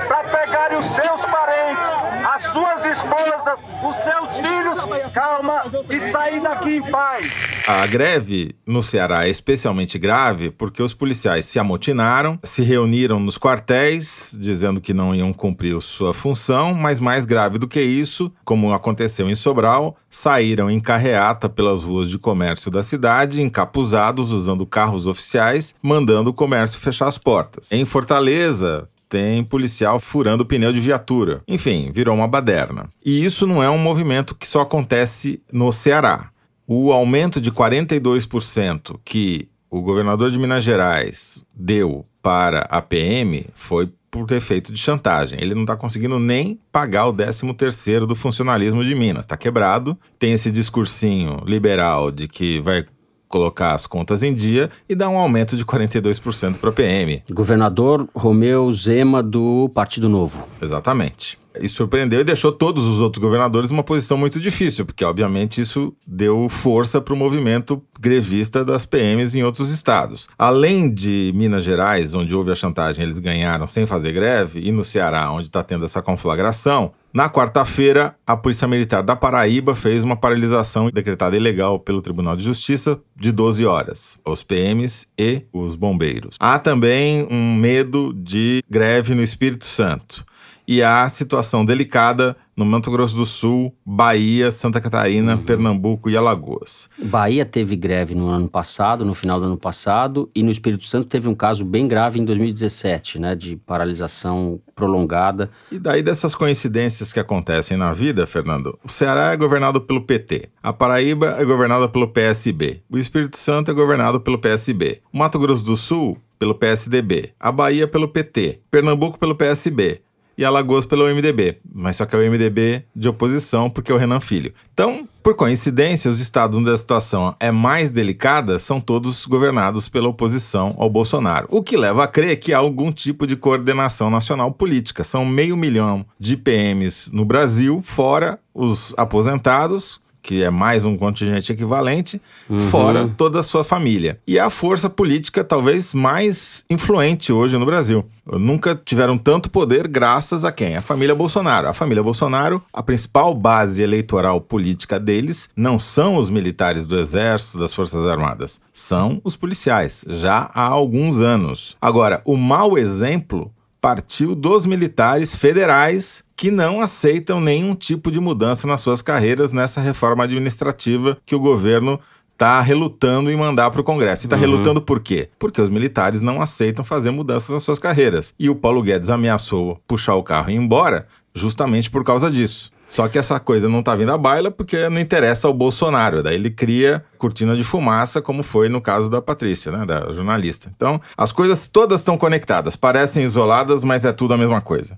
para pegarem os seus parentes, as suas esposas, os seus filhos, calma, e sair daqui em paz. A greve no Ceará é especialmente grave porque os policiais se amotinaram, se reuniram nos quartéis, dizendo que não iam cumprir sua função, mas mais grave do que isso, como aconteceu em Sobral, saíram em carreata pelas ruas de comércio da cidade, encapuzados, usando carros oficiais, mandando o comércio fechar as portas. Em Fortaleza, tem policial furando pneu de viatura. Enfim, virou uma baderna. E isso não é um movimento que só acontece no Ceará. O aumento de 42% que o governador de Minas Gerais deu para a PM foi por efeito de chantagem. Ele não está conseguindo nem pagar o 13 terceiro do funcionalismo de Minas. Está quebrado. Tem esse discursinho liberal de que vai colocar as contas em dia e dar um aumento de 42% para a PM. Governador Romeu Zema do Partido Novo. Exatamente. E surpreendeu e deixou todos os outros governadores numa posição muito difícil, porque obviamente isso deu força para o movimento grevista das PMs em outros estados. Além de Minas Gerais, onde houve a chantagem, eles ganharam sem fazer greve, e no Ceará, onde está tendo essa conflagração, na quarta-feira, a Polícia Militar da Paraíba fez uma paralisação decretada ilegal pelo Tribunal de Justiça de 12 horas, os PMs e os bombeiros. Há também um medo de greve no Espírito Santo e há situação delicada no Mato Grosso do Sul, Bahia, Santa Catarina, uhum. Pernambuco e Alagoas. Bahia teve greve no ano passado, no final do ano passado, e no Espírito Santo teve um caso bem grave em 2017, né, de paralisação prolongada. E daí dessas coincidências que acontecem na vida, Fernando, o Ceará é governado pelo PT, a Paraíba é governada pelo PSB, o Espírito Santo é governado pelo PSB, o Mato Grosso do Sul pelo PSDB, a Bahia pelo PT, Pernambuco pelo PSB, e Alagoas pelo MDB, mas só que é o MDB de oposição porque é o Renan Filho. Então, por coincidência, os estados onde a situação é mais delicada são todos governados pela oposição ao Bolsonaro, o que leva a crer que há algum tipo de coordenação nacional política. São meio milhão de PMs no Brasil, fora os aposentados que é mais um contingente equivalente, uhum. fora toda a sua família. E é a força política talvez mais influente hoje no Brasil. Nunca tiveram tanto poder graças a quem? A família Bolsonaro. A família Bolsonaro, a principal base eleitoral política deles não são os militares do Exército, das Forças Armadas, são os policiais, já há alguns anos. Agora, o mau exemplo partiu dos militares federais que não aceitam nenhum tipo de mudança nas suas carreiras nessa reforma administrativa que o governo está relutando em mandar para o Congresso. E está uhum. relutando por quê? Porque os militares não aceitam fazer mudanças nas suas carreiras. E o Paulo Guedes ameaçou puxar o carro e ir embora justamente por causa disso. Só que essa coisa não tá vindo à baila porque não interessa ao Bolsonaro. Daí ele cria cortina de fumaça, como foi no caso da Patrícia, né, da jornalista. Então, as coisas todas estão conectadas, parecem isoladas, mas é tudo a mesma coisa.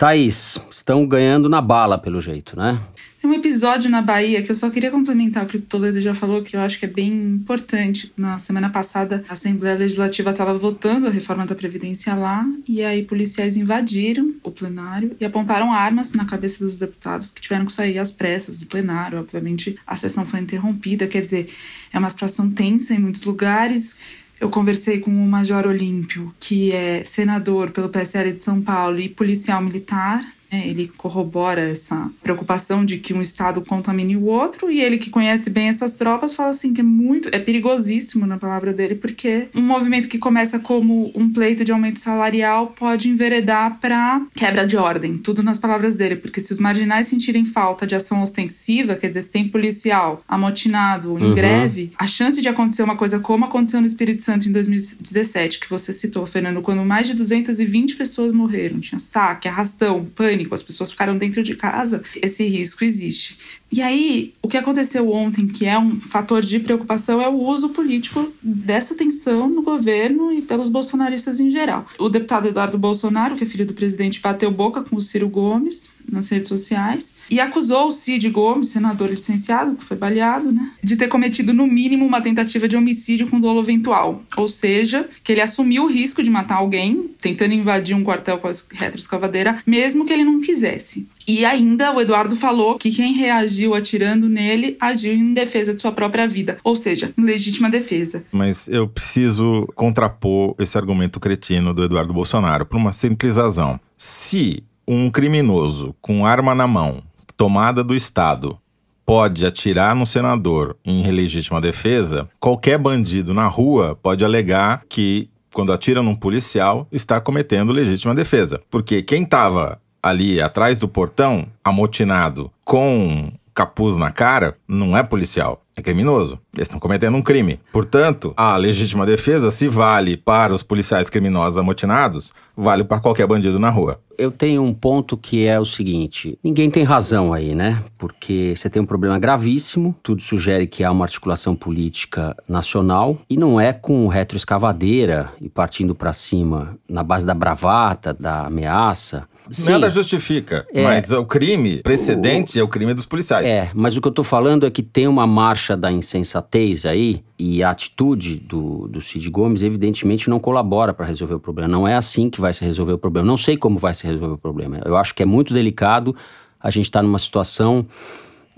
Thaís, estão ganhando na bala, pelo jeito, né? Tem um episódio na Bahia que eu só queria complementar o que o Toledo já falou, que eu acho que é bem importante. Na semana passada, a Assembleia Legislativa estava votando a reforma da Previdência lá, e aí policiais invadiram o plenário e apontaram armas na cabeça dos deputados que tiveram que sair às pressas do plenário. Obviamente, a sessão foi interrompida, quer dizer, é uma situação tensa em muitos lugares. Eu conversei com o Major Olímpio, que é senador pelo PSL de São Paulo e policial militar, é, ele corrobora essa preocupação de que um estado contamine o outro e ele que conhece bem essas tropas fala assim que é muito é perigosíssimo na palavra dele porque um movimento que começa como um pleito de aumento salarial pode enveredar para quebra de ordem tudo nas palavras dele porque se os marginais sentirem falta de ação ostensiva quer dizer sem policial amotinado em uhum. greve a chance de acontecer uma coisa como aconteceu no Espírito Santo em 2017 que você citou Fernando quando mais de 220 pessoas morreram tinha saque arrastão pânico pânico, as pessoas ficaram dentro de casa, esse risco existe. E aí, o que aconteceu ontem, que é um fator de preocupação, é o uso político dessa tensão no governo e pelos bolsonaristas em geral. O deputado Eduardo Bolsonaro, que é filho do presidente, bateu boca com o Ciro Gomes nas redes sociais e acusou o Cid Gomes, senador licenciado, que foi baleado, né, de ter cometido no mínimo uma tentativa de homicídio com dolo eventual. Ou seja, que ele assumiu o risco de matar alguém, tentando invadir um quartel com a retroescavadeira, mesmo que ele não quisesse. E ainda o Eduardo falou que quem reagiu atirando nele agiu em defesa de sua própria vida, ou seja, em legítima defesa. Mas eu preciso contrapor esse argumento cretino do Eduardo Bolsonaro por uma simples razão. Se um criminoso com arma na mão, tomada do Estado, pode atirar no senador em legítima defesa, qualquer bandido na rua pode alegar que quando atira num policial, está cometendo legítima defesa. Porque quem estava ali atrás do portão, amotinado, com capuz na cara, não é policial, é criminoso. Eles estão cometendo um crime. Portanto, a legítima defesa, se vale para os policiais criminosos amotinados, vale para qualquer bandido na rua. Eu tenho um ponto que é o seguinte: ninguém tem razão aí, né? Porque você tem um problema gravíssimo, tudo sugere que há uma articulação política nacional e não é com retroescavadeira e partindo para cima na base da bravata, da ameaça Sim. Nada justifica, é, mas o crime precedente o, é o crime dos policiais. É, mas o que eu tô falando é que tem uma marcha da insensatez aí e a atitude do, do Cid Gomes evidentemente não colabora para resolver o problema. Não é assim que vai se resolver o problema. Não sei como vai se resolver o problema. Eu acho que é muito delicado. A gente está numa situação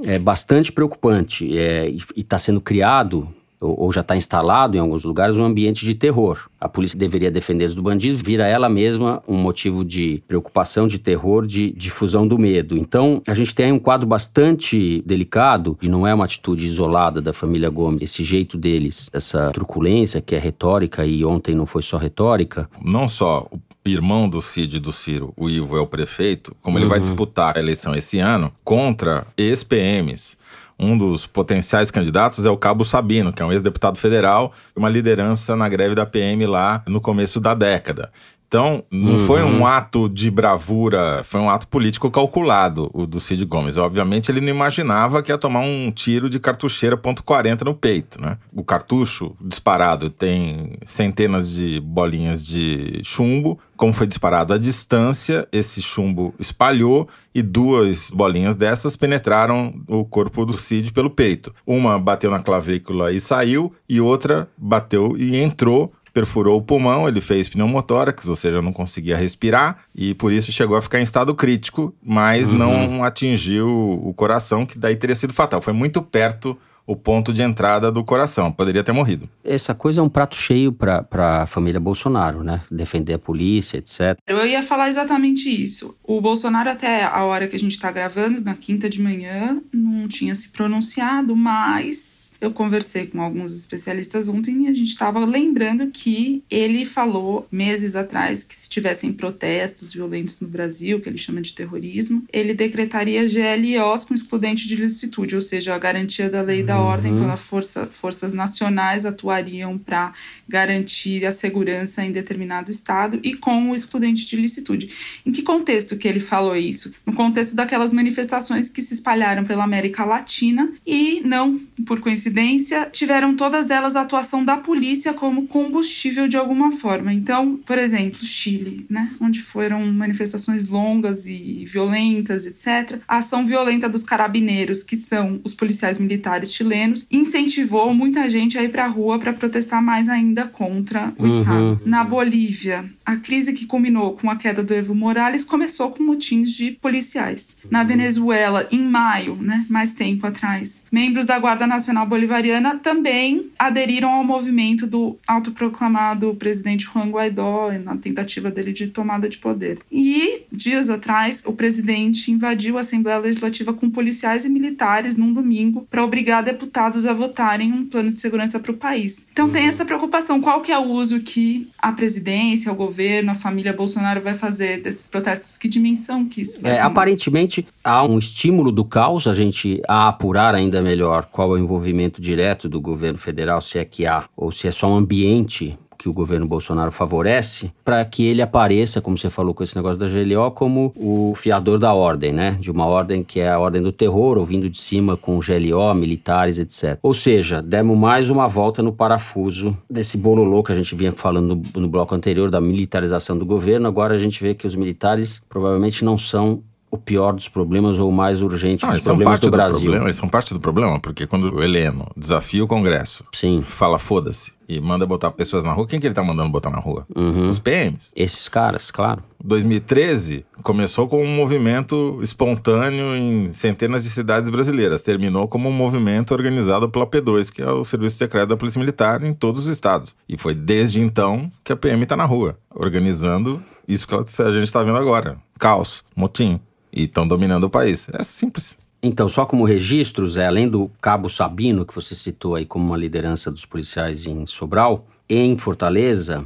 é, bastante preocupante é, e está sendo criado ou já está instalado em alguns lugares um ambiente de terror. A polícia deveria defender os do bandido, vira ela mesma um motivo de preocupação, de terror, de difusão do medo. Então, a gente tem aí um quadro bastante delicado, e não é uma atitude isolada da família Gomes, esse jeito deles, essa truculência que é retórica e ontem não foi só retórica. Não só o irmão do Cid e do Ciro, o Ivo é o prefeito, como ele vai uhum. disputar a eleição esse ano contra ex-PMs um dos potenciais candidatos é o Cabo Sabino, que é um ex-deputado federal e uma liderança na greve da PM lá no começo da década. Então, não uhum. foi um ato de bravura, foi um ato político calculado, o do Cid Gomes. Obviamente, ele não imaginava que ia tomar um tiro de cartucheira ponto .40 no peito, né? O cartucho disparado tem centenas de bolinhas de chumbo. Como foi disparado à distância, esse chumbo espalhou e duas bolinhas dessas penetraram o corpo do Cid pelo peito. Uma bateu na clavícula e saiu, e outra bateu e entrou perfurou o pulmão, ele fez pneumotórax, ou seja, não conseguia respirar e por isso chegou a ficar em estado crítico, mas Uhum. não atingiu o coração, que daí teria sido fatal. Foi muito perto o ponto de entrada do coração, poderia ter morrido. Essa coisa é um prato cheio para a família Bolsonaro, né? Defender a polícia, etc. Eu ia falar exatamente isso. O Bolsonaro, até a hora que a gente tá gravando, na quinta de manhã, não tinha se pronunciado, mas eu conversei com alguns especialistas ontem e a gente estava lembrando que ele falou meses atrás que se tivessem protestos violentos no Brasil, que ele chama de terrorismo, ele decretaria GLOs com excludente de licitude, ou seja, a garantia da lei e da ordem quando as força, forças nacionais atuariam para garantir a segurança em determinado estado e com o excludente de licitude. Em que contexto que ele falou isso? No contexto daquelas manifestações que se espalharam pela América Latina e não por coincidência tiveram todas elas a atuação da polícia como combustível de alguma forma. Então, por exemplo, Chile, né, onde foram manifestações longas e violentas, etc. A ação violenta dos carabineiros, que são os policiais militares chilenos, incentivou muita gente a ir para a rua para protestar mais ainda contra o Uhum. Estado. Na Bolívia, a crise que culminou com a queda do Evo Morales começou com motins de policiais. Na Venezuela, em maio, né, mais tempo atrás, membros da Guarda Nacional Bolivariana também aderiram ao movimento do autoproclamado presidente Juan Guaidó na tentativa dele de tomada de poder. E dias atrás, o presidente invadiu a Assembleia Legislativa com policiais e militares num domingo para obrigar deputados a votarem um plano de segurança para o país. Então tem essa preocupação, qual que é o uso que a presidência, o governo, a família Bolsonaro vai fazer desses protestos? Que dimensão que isso vai É, tomar? aparentemente há um estímulo do caos, a gente a apurar ainda melhor qual é o envolvimento direto do governo federal, se é que há, ou se é só um ambiente que o governo Bolsonaro favorece, para que ele apareça, como você falou com esse negócio da GLO, como o fiador da ordem, né? De uma ordem que é a ordem do terror, ouvindo de cima com GLO, militares, etc. Ou seja, demos mais uma volta no parafuso desse bololô que a gente vinha falando no, no bloco anterior da militarização do governo. Agora a gente vê que os militares provavelmente não são o pior dos problemas ou o mais urgente Ah, dos problemas parte do do, Brasil. problema, eles são parte do problema, porque quando o Heleno desafia o Congresso, Sim. fala foda-se e manda botar pessoas na rua, quem que ele tá mandando botar na rua? Uhum. Os PMs. Esses caras, claro. 2013 começou com um movimento espontâneo em centenas de cidades brasileiras. Terminou como um movimento organizado pela P2, que é o Serviço Secreto da Polícia Militar, em todos os estados. E foi desde então que a PM está na rua, organizando isso que a gente está vendo agora: caos, motim. E estão dominando o país. É simples. Então, só como registros, é, além do Cabo Sabino, que você citou aí como uma liderança dos policiais em Sobral, em Fortaleza,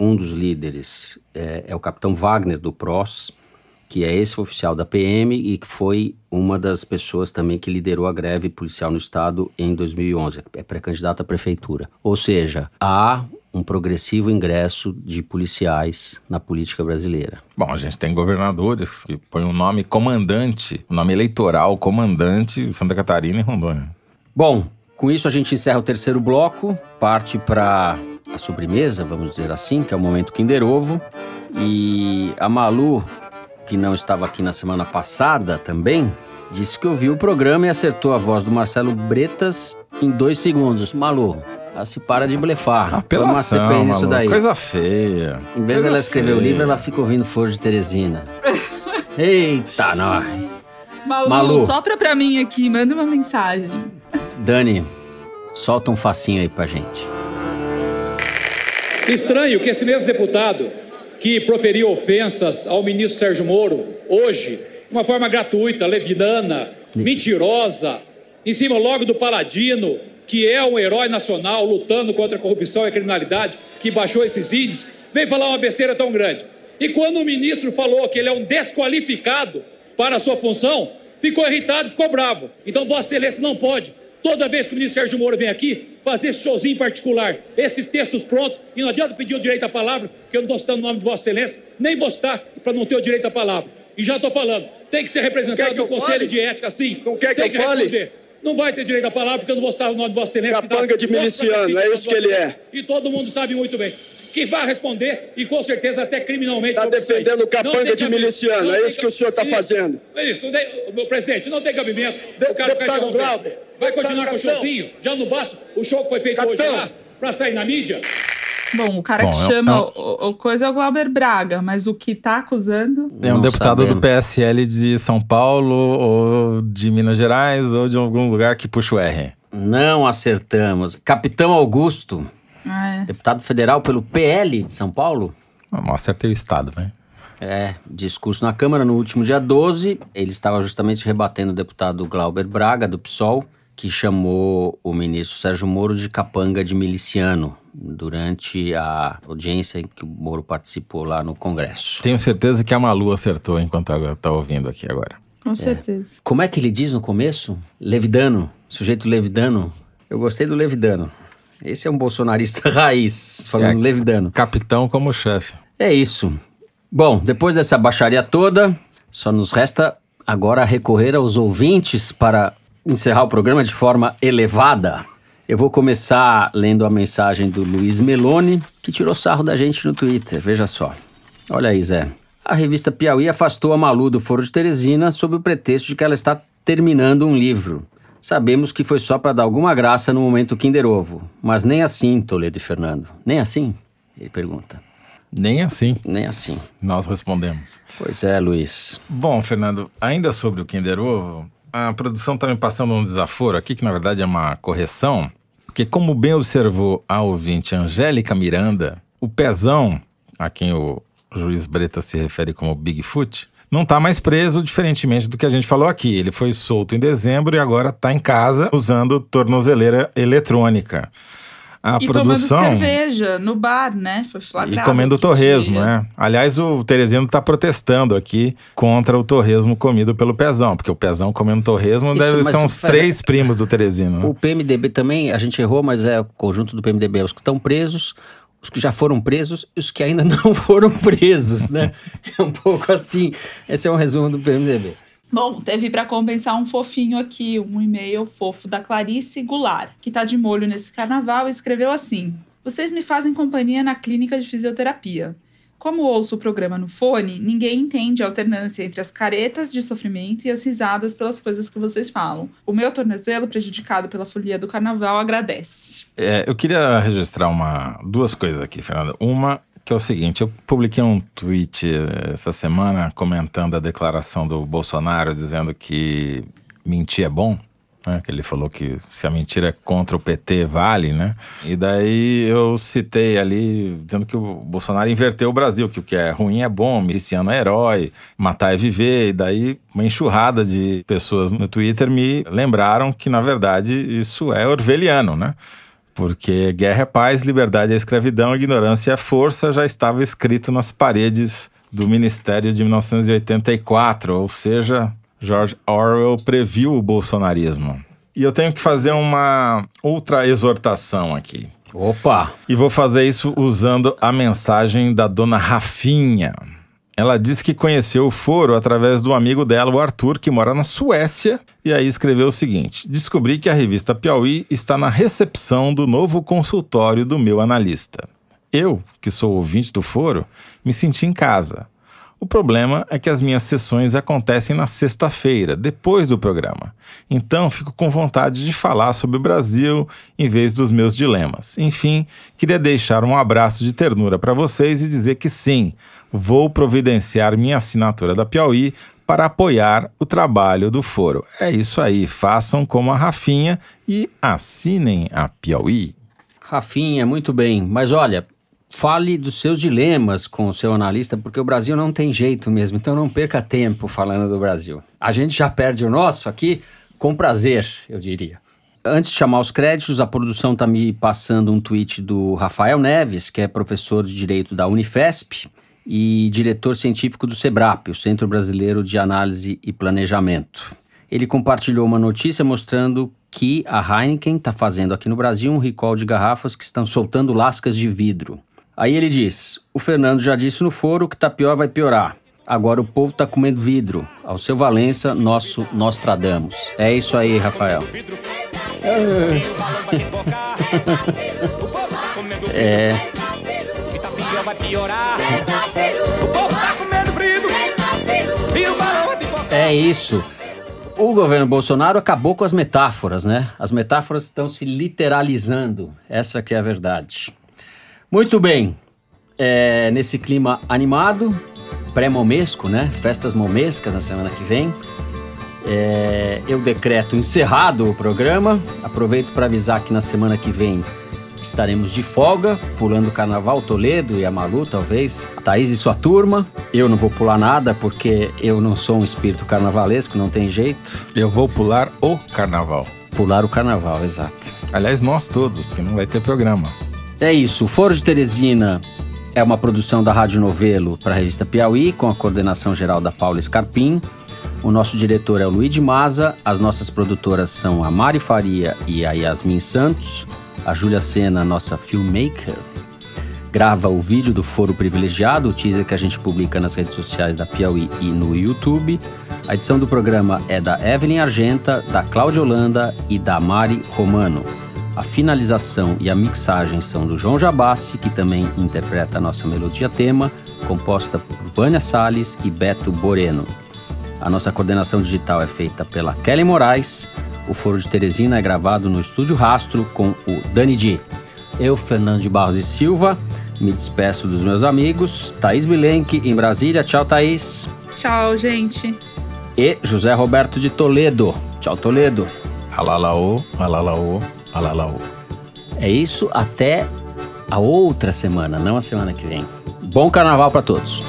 um dos líderes é, é o capitão Wagner do PROS, que é esse oficial da PM e que foi uma das pessoas também que liderou a greve policial no estado em 2011. É pré-candidato à prefeitura. Ou seja, há um progressivo ingresso de policiais na política brasileira. Bom, a gente tem governadores que põem o nome comandante, o nome eleitoral comandante Santa Catarina e Rondônia. Bom, com isso a gente encerra o terceiro bloco, parte para a sobremesa, vamos dizer assim, que é o momento Kinder Ovo. E a Malu, que não estava aqui na semana passada também, disse que ouviu o programa e acertou a voz do Marcelo Bretas em dois segundos. Malu, ela se para de blefar. Toma Apelação, CPI nisso maluco. daí. Coisa feia. Em vez dela escrever o feia. livro, ela fica ouvindo Flor de Teresina. Eita, nós! Malu, Malu. sopra pra mim aqui, manda uma mensagem. Dani, solta um facinho aí pra gente. Estranho que esse mesmo deputado que proferiu ofensas ao ministro Sérgio Moro, hoje, de uma forma gratuita, levinana, mentirosa, em cima logo do Paladino, que é um herói nacional lutando contra a corrupção e a criminalidade, que baixou esses índices, vem falar uma besteira tão grande. E quando o ministro falou que ele é um desqualificado para a sua função, ficou irritado, ficou bravo. Então, Vossa Excelência não pode, toda vez que o ministro Sérgio Moro vem aqui, fazer esse showzinho particular, esses textos prontos, e não adianta pedir o direito à palavra, porque eu não estou citando o nome de Vossa Excelência, nem vou citar para não ter o direito à palavra. E já estou falando, tem que ser representado que no Conselho fale? de Ética, sim. Não quer que eu fale? responder. Não vai ter direito à palavra, porque eu não vou citar o nome de Vossa Excelência. que Capanga de Nossa, miliciano, é isso que ele é. E todo mundo sabe muito bem. Que vai responder e com certeza até criminalmente. Está defendendo o capanga de miliciano, é isso que o senhor está fazendo. Isso, meu presidente, não tem cabimento. De- o deputado. Glauber, Vai continuar com o Capitão. showzinho? Já não basta o show que foi feito hoje Capitão. lá, para sair na mídia? Bom, o cara Bom, que é chama é o, o coisa é o Glauber Braga, mas o que tá acusando. É um Não deputado do sabemos. PSL de São Paulo, ou de Minas Gerais, ou de algum lugar que puxa o R. Não acertamos. Capitão Augusto, Ah, é. deputado federal pelo PL de São Paulo. Ah, mas acertei o Estado, né? É, discurso na Câmara no último dia 12. Ele estava justamente rebatendo o deputado Glauber Braga, do PSOL, que chamou o ministro Sérgio Moro de capanga de miliciano durante a audiência em que o Moro participou lá no Congresso. Tenho certeza que a Malu acertou enquanto ela tá ouvindo aqui agora. Com certeza. Como é que ele diz no começo? Levidano, sujeito levidano. Eu gostei do levidano. Esse é um bolsonarista raiz, falando É. levidano. Capitão como chefe. É isso. Bom, depois dessa baixaria toda, só nos resta agora recorrer aos ouvintes para encerrar o programa de forma elevada. Eu vou começar lendo a mensagem do Luiz Meloni, que tirou sarro da gente no Twitter. Veja só. Olha aí, Zé. A revista Piauí afastou a Malu do Foro de Teresina sob o pretexto de que ela está terminando um livro. Sabemos que foi só para dar alguma graça no momento Kinder Ovo. Mas nem assim, Toledo e Fernando. Nem assim? Ele pergunta. Nem assim, Nem assim. nós respondemos. Pois é, Luiz. Bom, Fernando, ainda sobre o Kinder Ovo, a produção está me passando um desaforo aqui, que na verdade é uma correção, porque como bem observou a ouvinte Angélica Miranda, o pezão, a quem o juiz Breta se refere como Bigfoot, não está mais preso, diferentemente do que a gente falou aqui. Ele foi solto em dezembro e agora está em casa usando tornozeleira eletrônica. A e produção... tomando cerveja no bar, né? Foi flagrado. E comendo torresmo, dia. né? Aliás, o Teresino tá protestando aqui contra o torresmo comido pelo Pezão, porque o Pezão comendo torresmo Isso, deve ser uns faz- três primos do Teresino. né? O PMDB também, a gente errou, mas é o conjunto do PMDB. Os que estão presos, os que já foram presos e os que ainda não foram presos, né? É um pouco assim. Esse é um resumo do PMDB. Bom, teve para compensar um fofinho aqui, um e-mail fofo da Clarice Goulart, que tá de molho nesse carnaval e escreveu assim: Vocês me fazem companhia na clínica de fisioterapia. Como ouço o programa no fone, ninguém entende a alternância entre as caretas de sofrimento e as risadas pelas coisas que vocês falam. O meu tornozelo, prejudicado pela folia do carnaval, agradece. É, eu queria registrar uma, duas coisas aqui, Fernando. Uma que é o seguinte, eu publiquei um tweet eh, essa semana comentando a declaração do Bolsonaro dizendo que mentir é bom, né? Que ele falou que se a mentira é contra o PT, vale, né? E daí eu citei ali dizendo que o Bolsonaro inverteu o Brasil, que o que é ruim é bom, miliciano é herói, matar é viver. E daí uma enxurrada de pessoas no Twitter me lembraram que, na verdade, isso é orwelliano, né? Porque guerra é paz, liberdade é escravidão, ignorância é força já estava escrito nas paredes do Ministério de 1984, ou seja, George Orwell previu o bolsonarismo. E eu tenho que fazer uma outra exortação aqui. Opa! E vou fazer isso usando a mensagem da dona Rafinha. Ela disse que conheceu o foro através do amigo dela, o Arthur, que mora na Suécia, e aí escreveu o seguinte: Descobri que a revista Piauí está na recepção do novo consultório do meu analista. Eu, que sou ouvinte do foro, me senti em casa. O problema é que as minhas sessões acontecem na sexta-feira, depois do programa. Então fico com vontade de falar sobre o Brasil em vez dos meus dilemas. Enfim, queria deixar um abraço de ternura para vocês e dizer que sim, vou providenciar minha assinatura da Piauí para apoiar o trabalho do foro. É isso aí, façam como a Rafinha e assinem a Piauí. Rafinha, muito bem. Mas olha, fale dos seus dilemas com o seu analista, porque o Brasil não tem jeito mesmo. Então não perca tempo falando do Brasil. A gente já perde o nosso aqui com prazer, eu diria. Antes de chamar os créditos, a produção está me passando um tweet do Rafael Neves, que é professor de Direito da Unifesp e diretor científico do SEBRAP, o Centro Brasileiro de Análise e Planejamento. Ele compartilhou uma notícia mostrando que a Heineken está fazendo aqui no Brasil um recall de garrafas que estão soltando lascas de vidro. Aí ele diz: o Fernando já disse no foro que tá pior vai piorar. Agora o povo tá comendo vidro. Ao seu Valença, nosso Nostradamus. É isso aí, Rafael. É. É isso. O governo Bolsonaro acabou com as metáforas, né? As metáforas estão se literalizando. Essa que é a verdade. Muito bem. É, nesse clima animado, pré-momesco, né? Festas momescas na semana que vem. É, eu decreto encerrado o programa. Aproveito para avisar que na semana que vem estaremos de folga, pulando o Carnaval Toledo e a Malu, talvez. Thaís e sua turma. Eu não vou pular nada porque eu não sou um espírito carnavalesco, não tem jeito. Eu vou pular o carnaval. Pular o carnaval, exato. Aliás, nós todos, porque não vai ter programa. É isso. O Foro de Teresina é uma produção da Rádio Novelo para a revista Piauí, com a coordenação geral da Paula Scarpim. O nosso diretor é o Luiz de Maza, as nossas produtoras são a Mari Faria e a Yasmin Santos, a Júlia Sena, nossa filmmaker, grava o vídeo do Foro Privilegiado, o teaser que a gente publica nas redes sociais da Piauí e no YouTube. A edição do programa é da Evelyn Argenta, da Cláudia Holanda e da Mari Romano. A finalização e a mixagem são do João Jabassi, que também interpreta a nossa melodia tema, composta por Vânia Salles e Beto Boreno. A nossa coordenação digital é feita pela Kelly Moraes. O Foro de Teresina é gravado no Estúdio Rastro com o Dani Di. Eu, Fernando de Barros e Silva, me despeço dos meus amigos. Thaís Bilenque, em Brasília. Tchau, Thaís. Tchau, gente. E José Roberto de Toledo. Tchau, Toledo. Alalaô, alalaô, alalaô. É isso, até a outra semana, não a semana que vem. Bom carnaval para todos.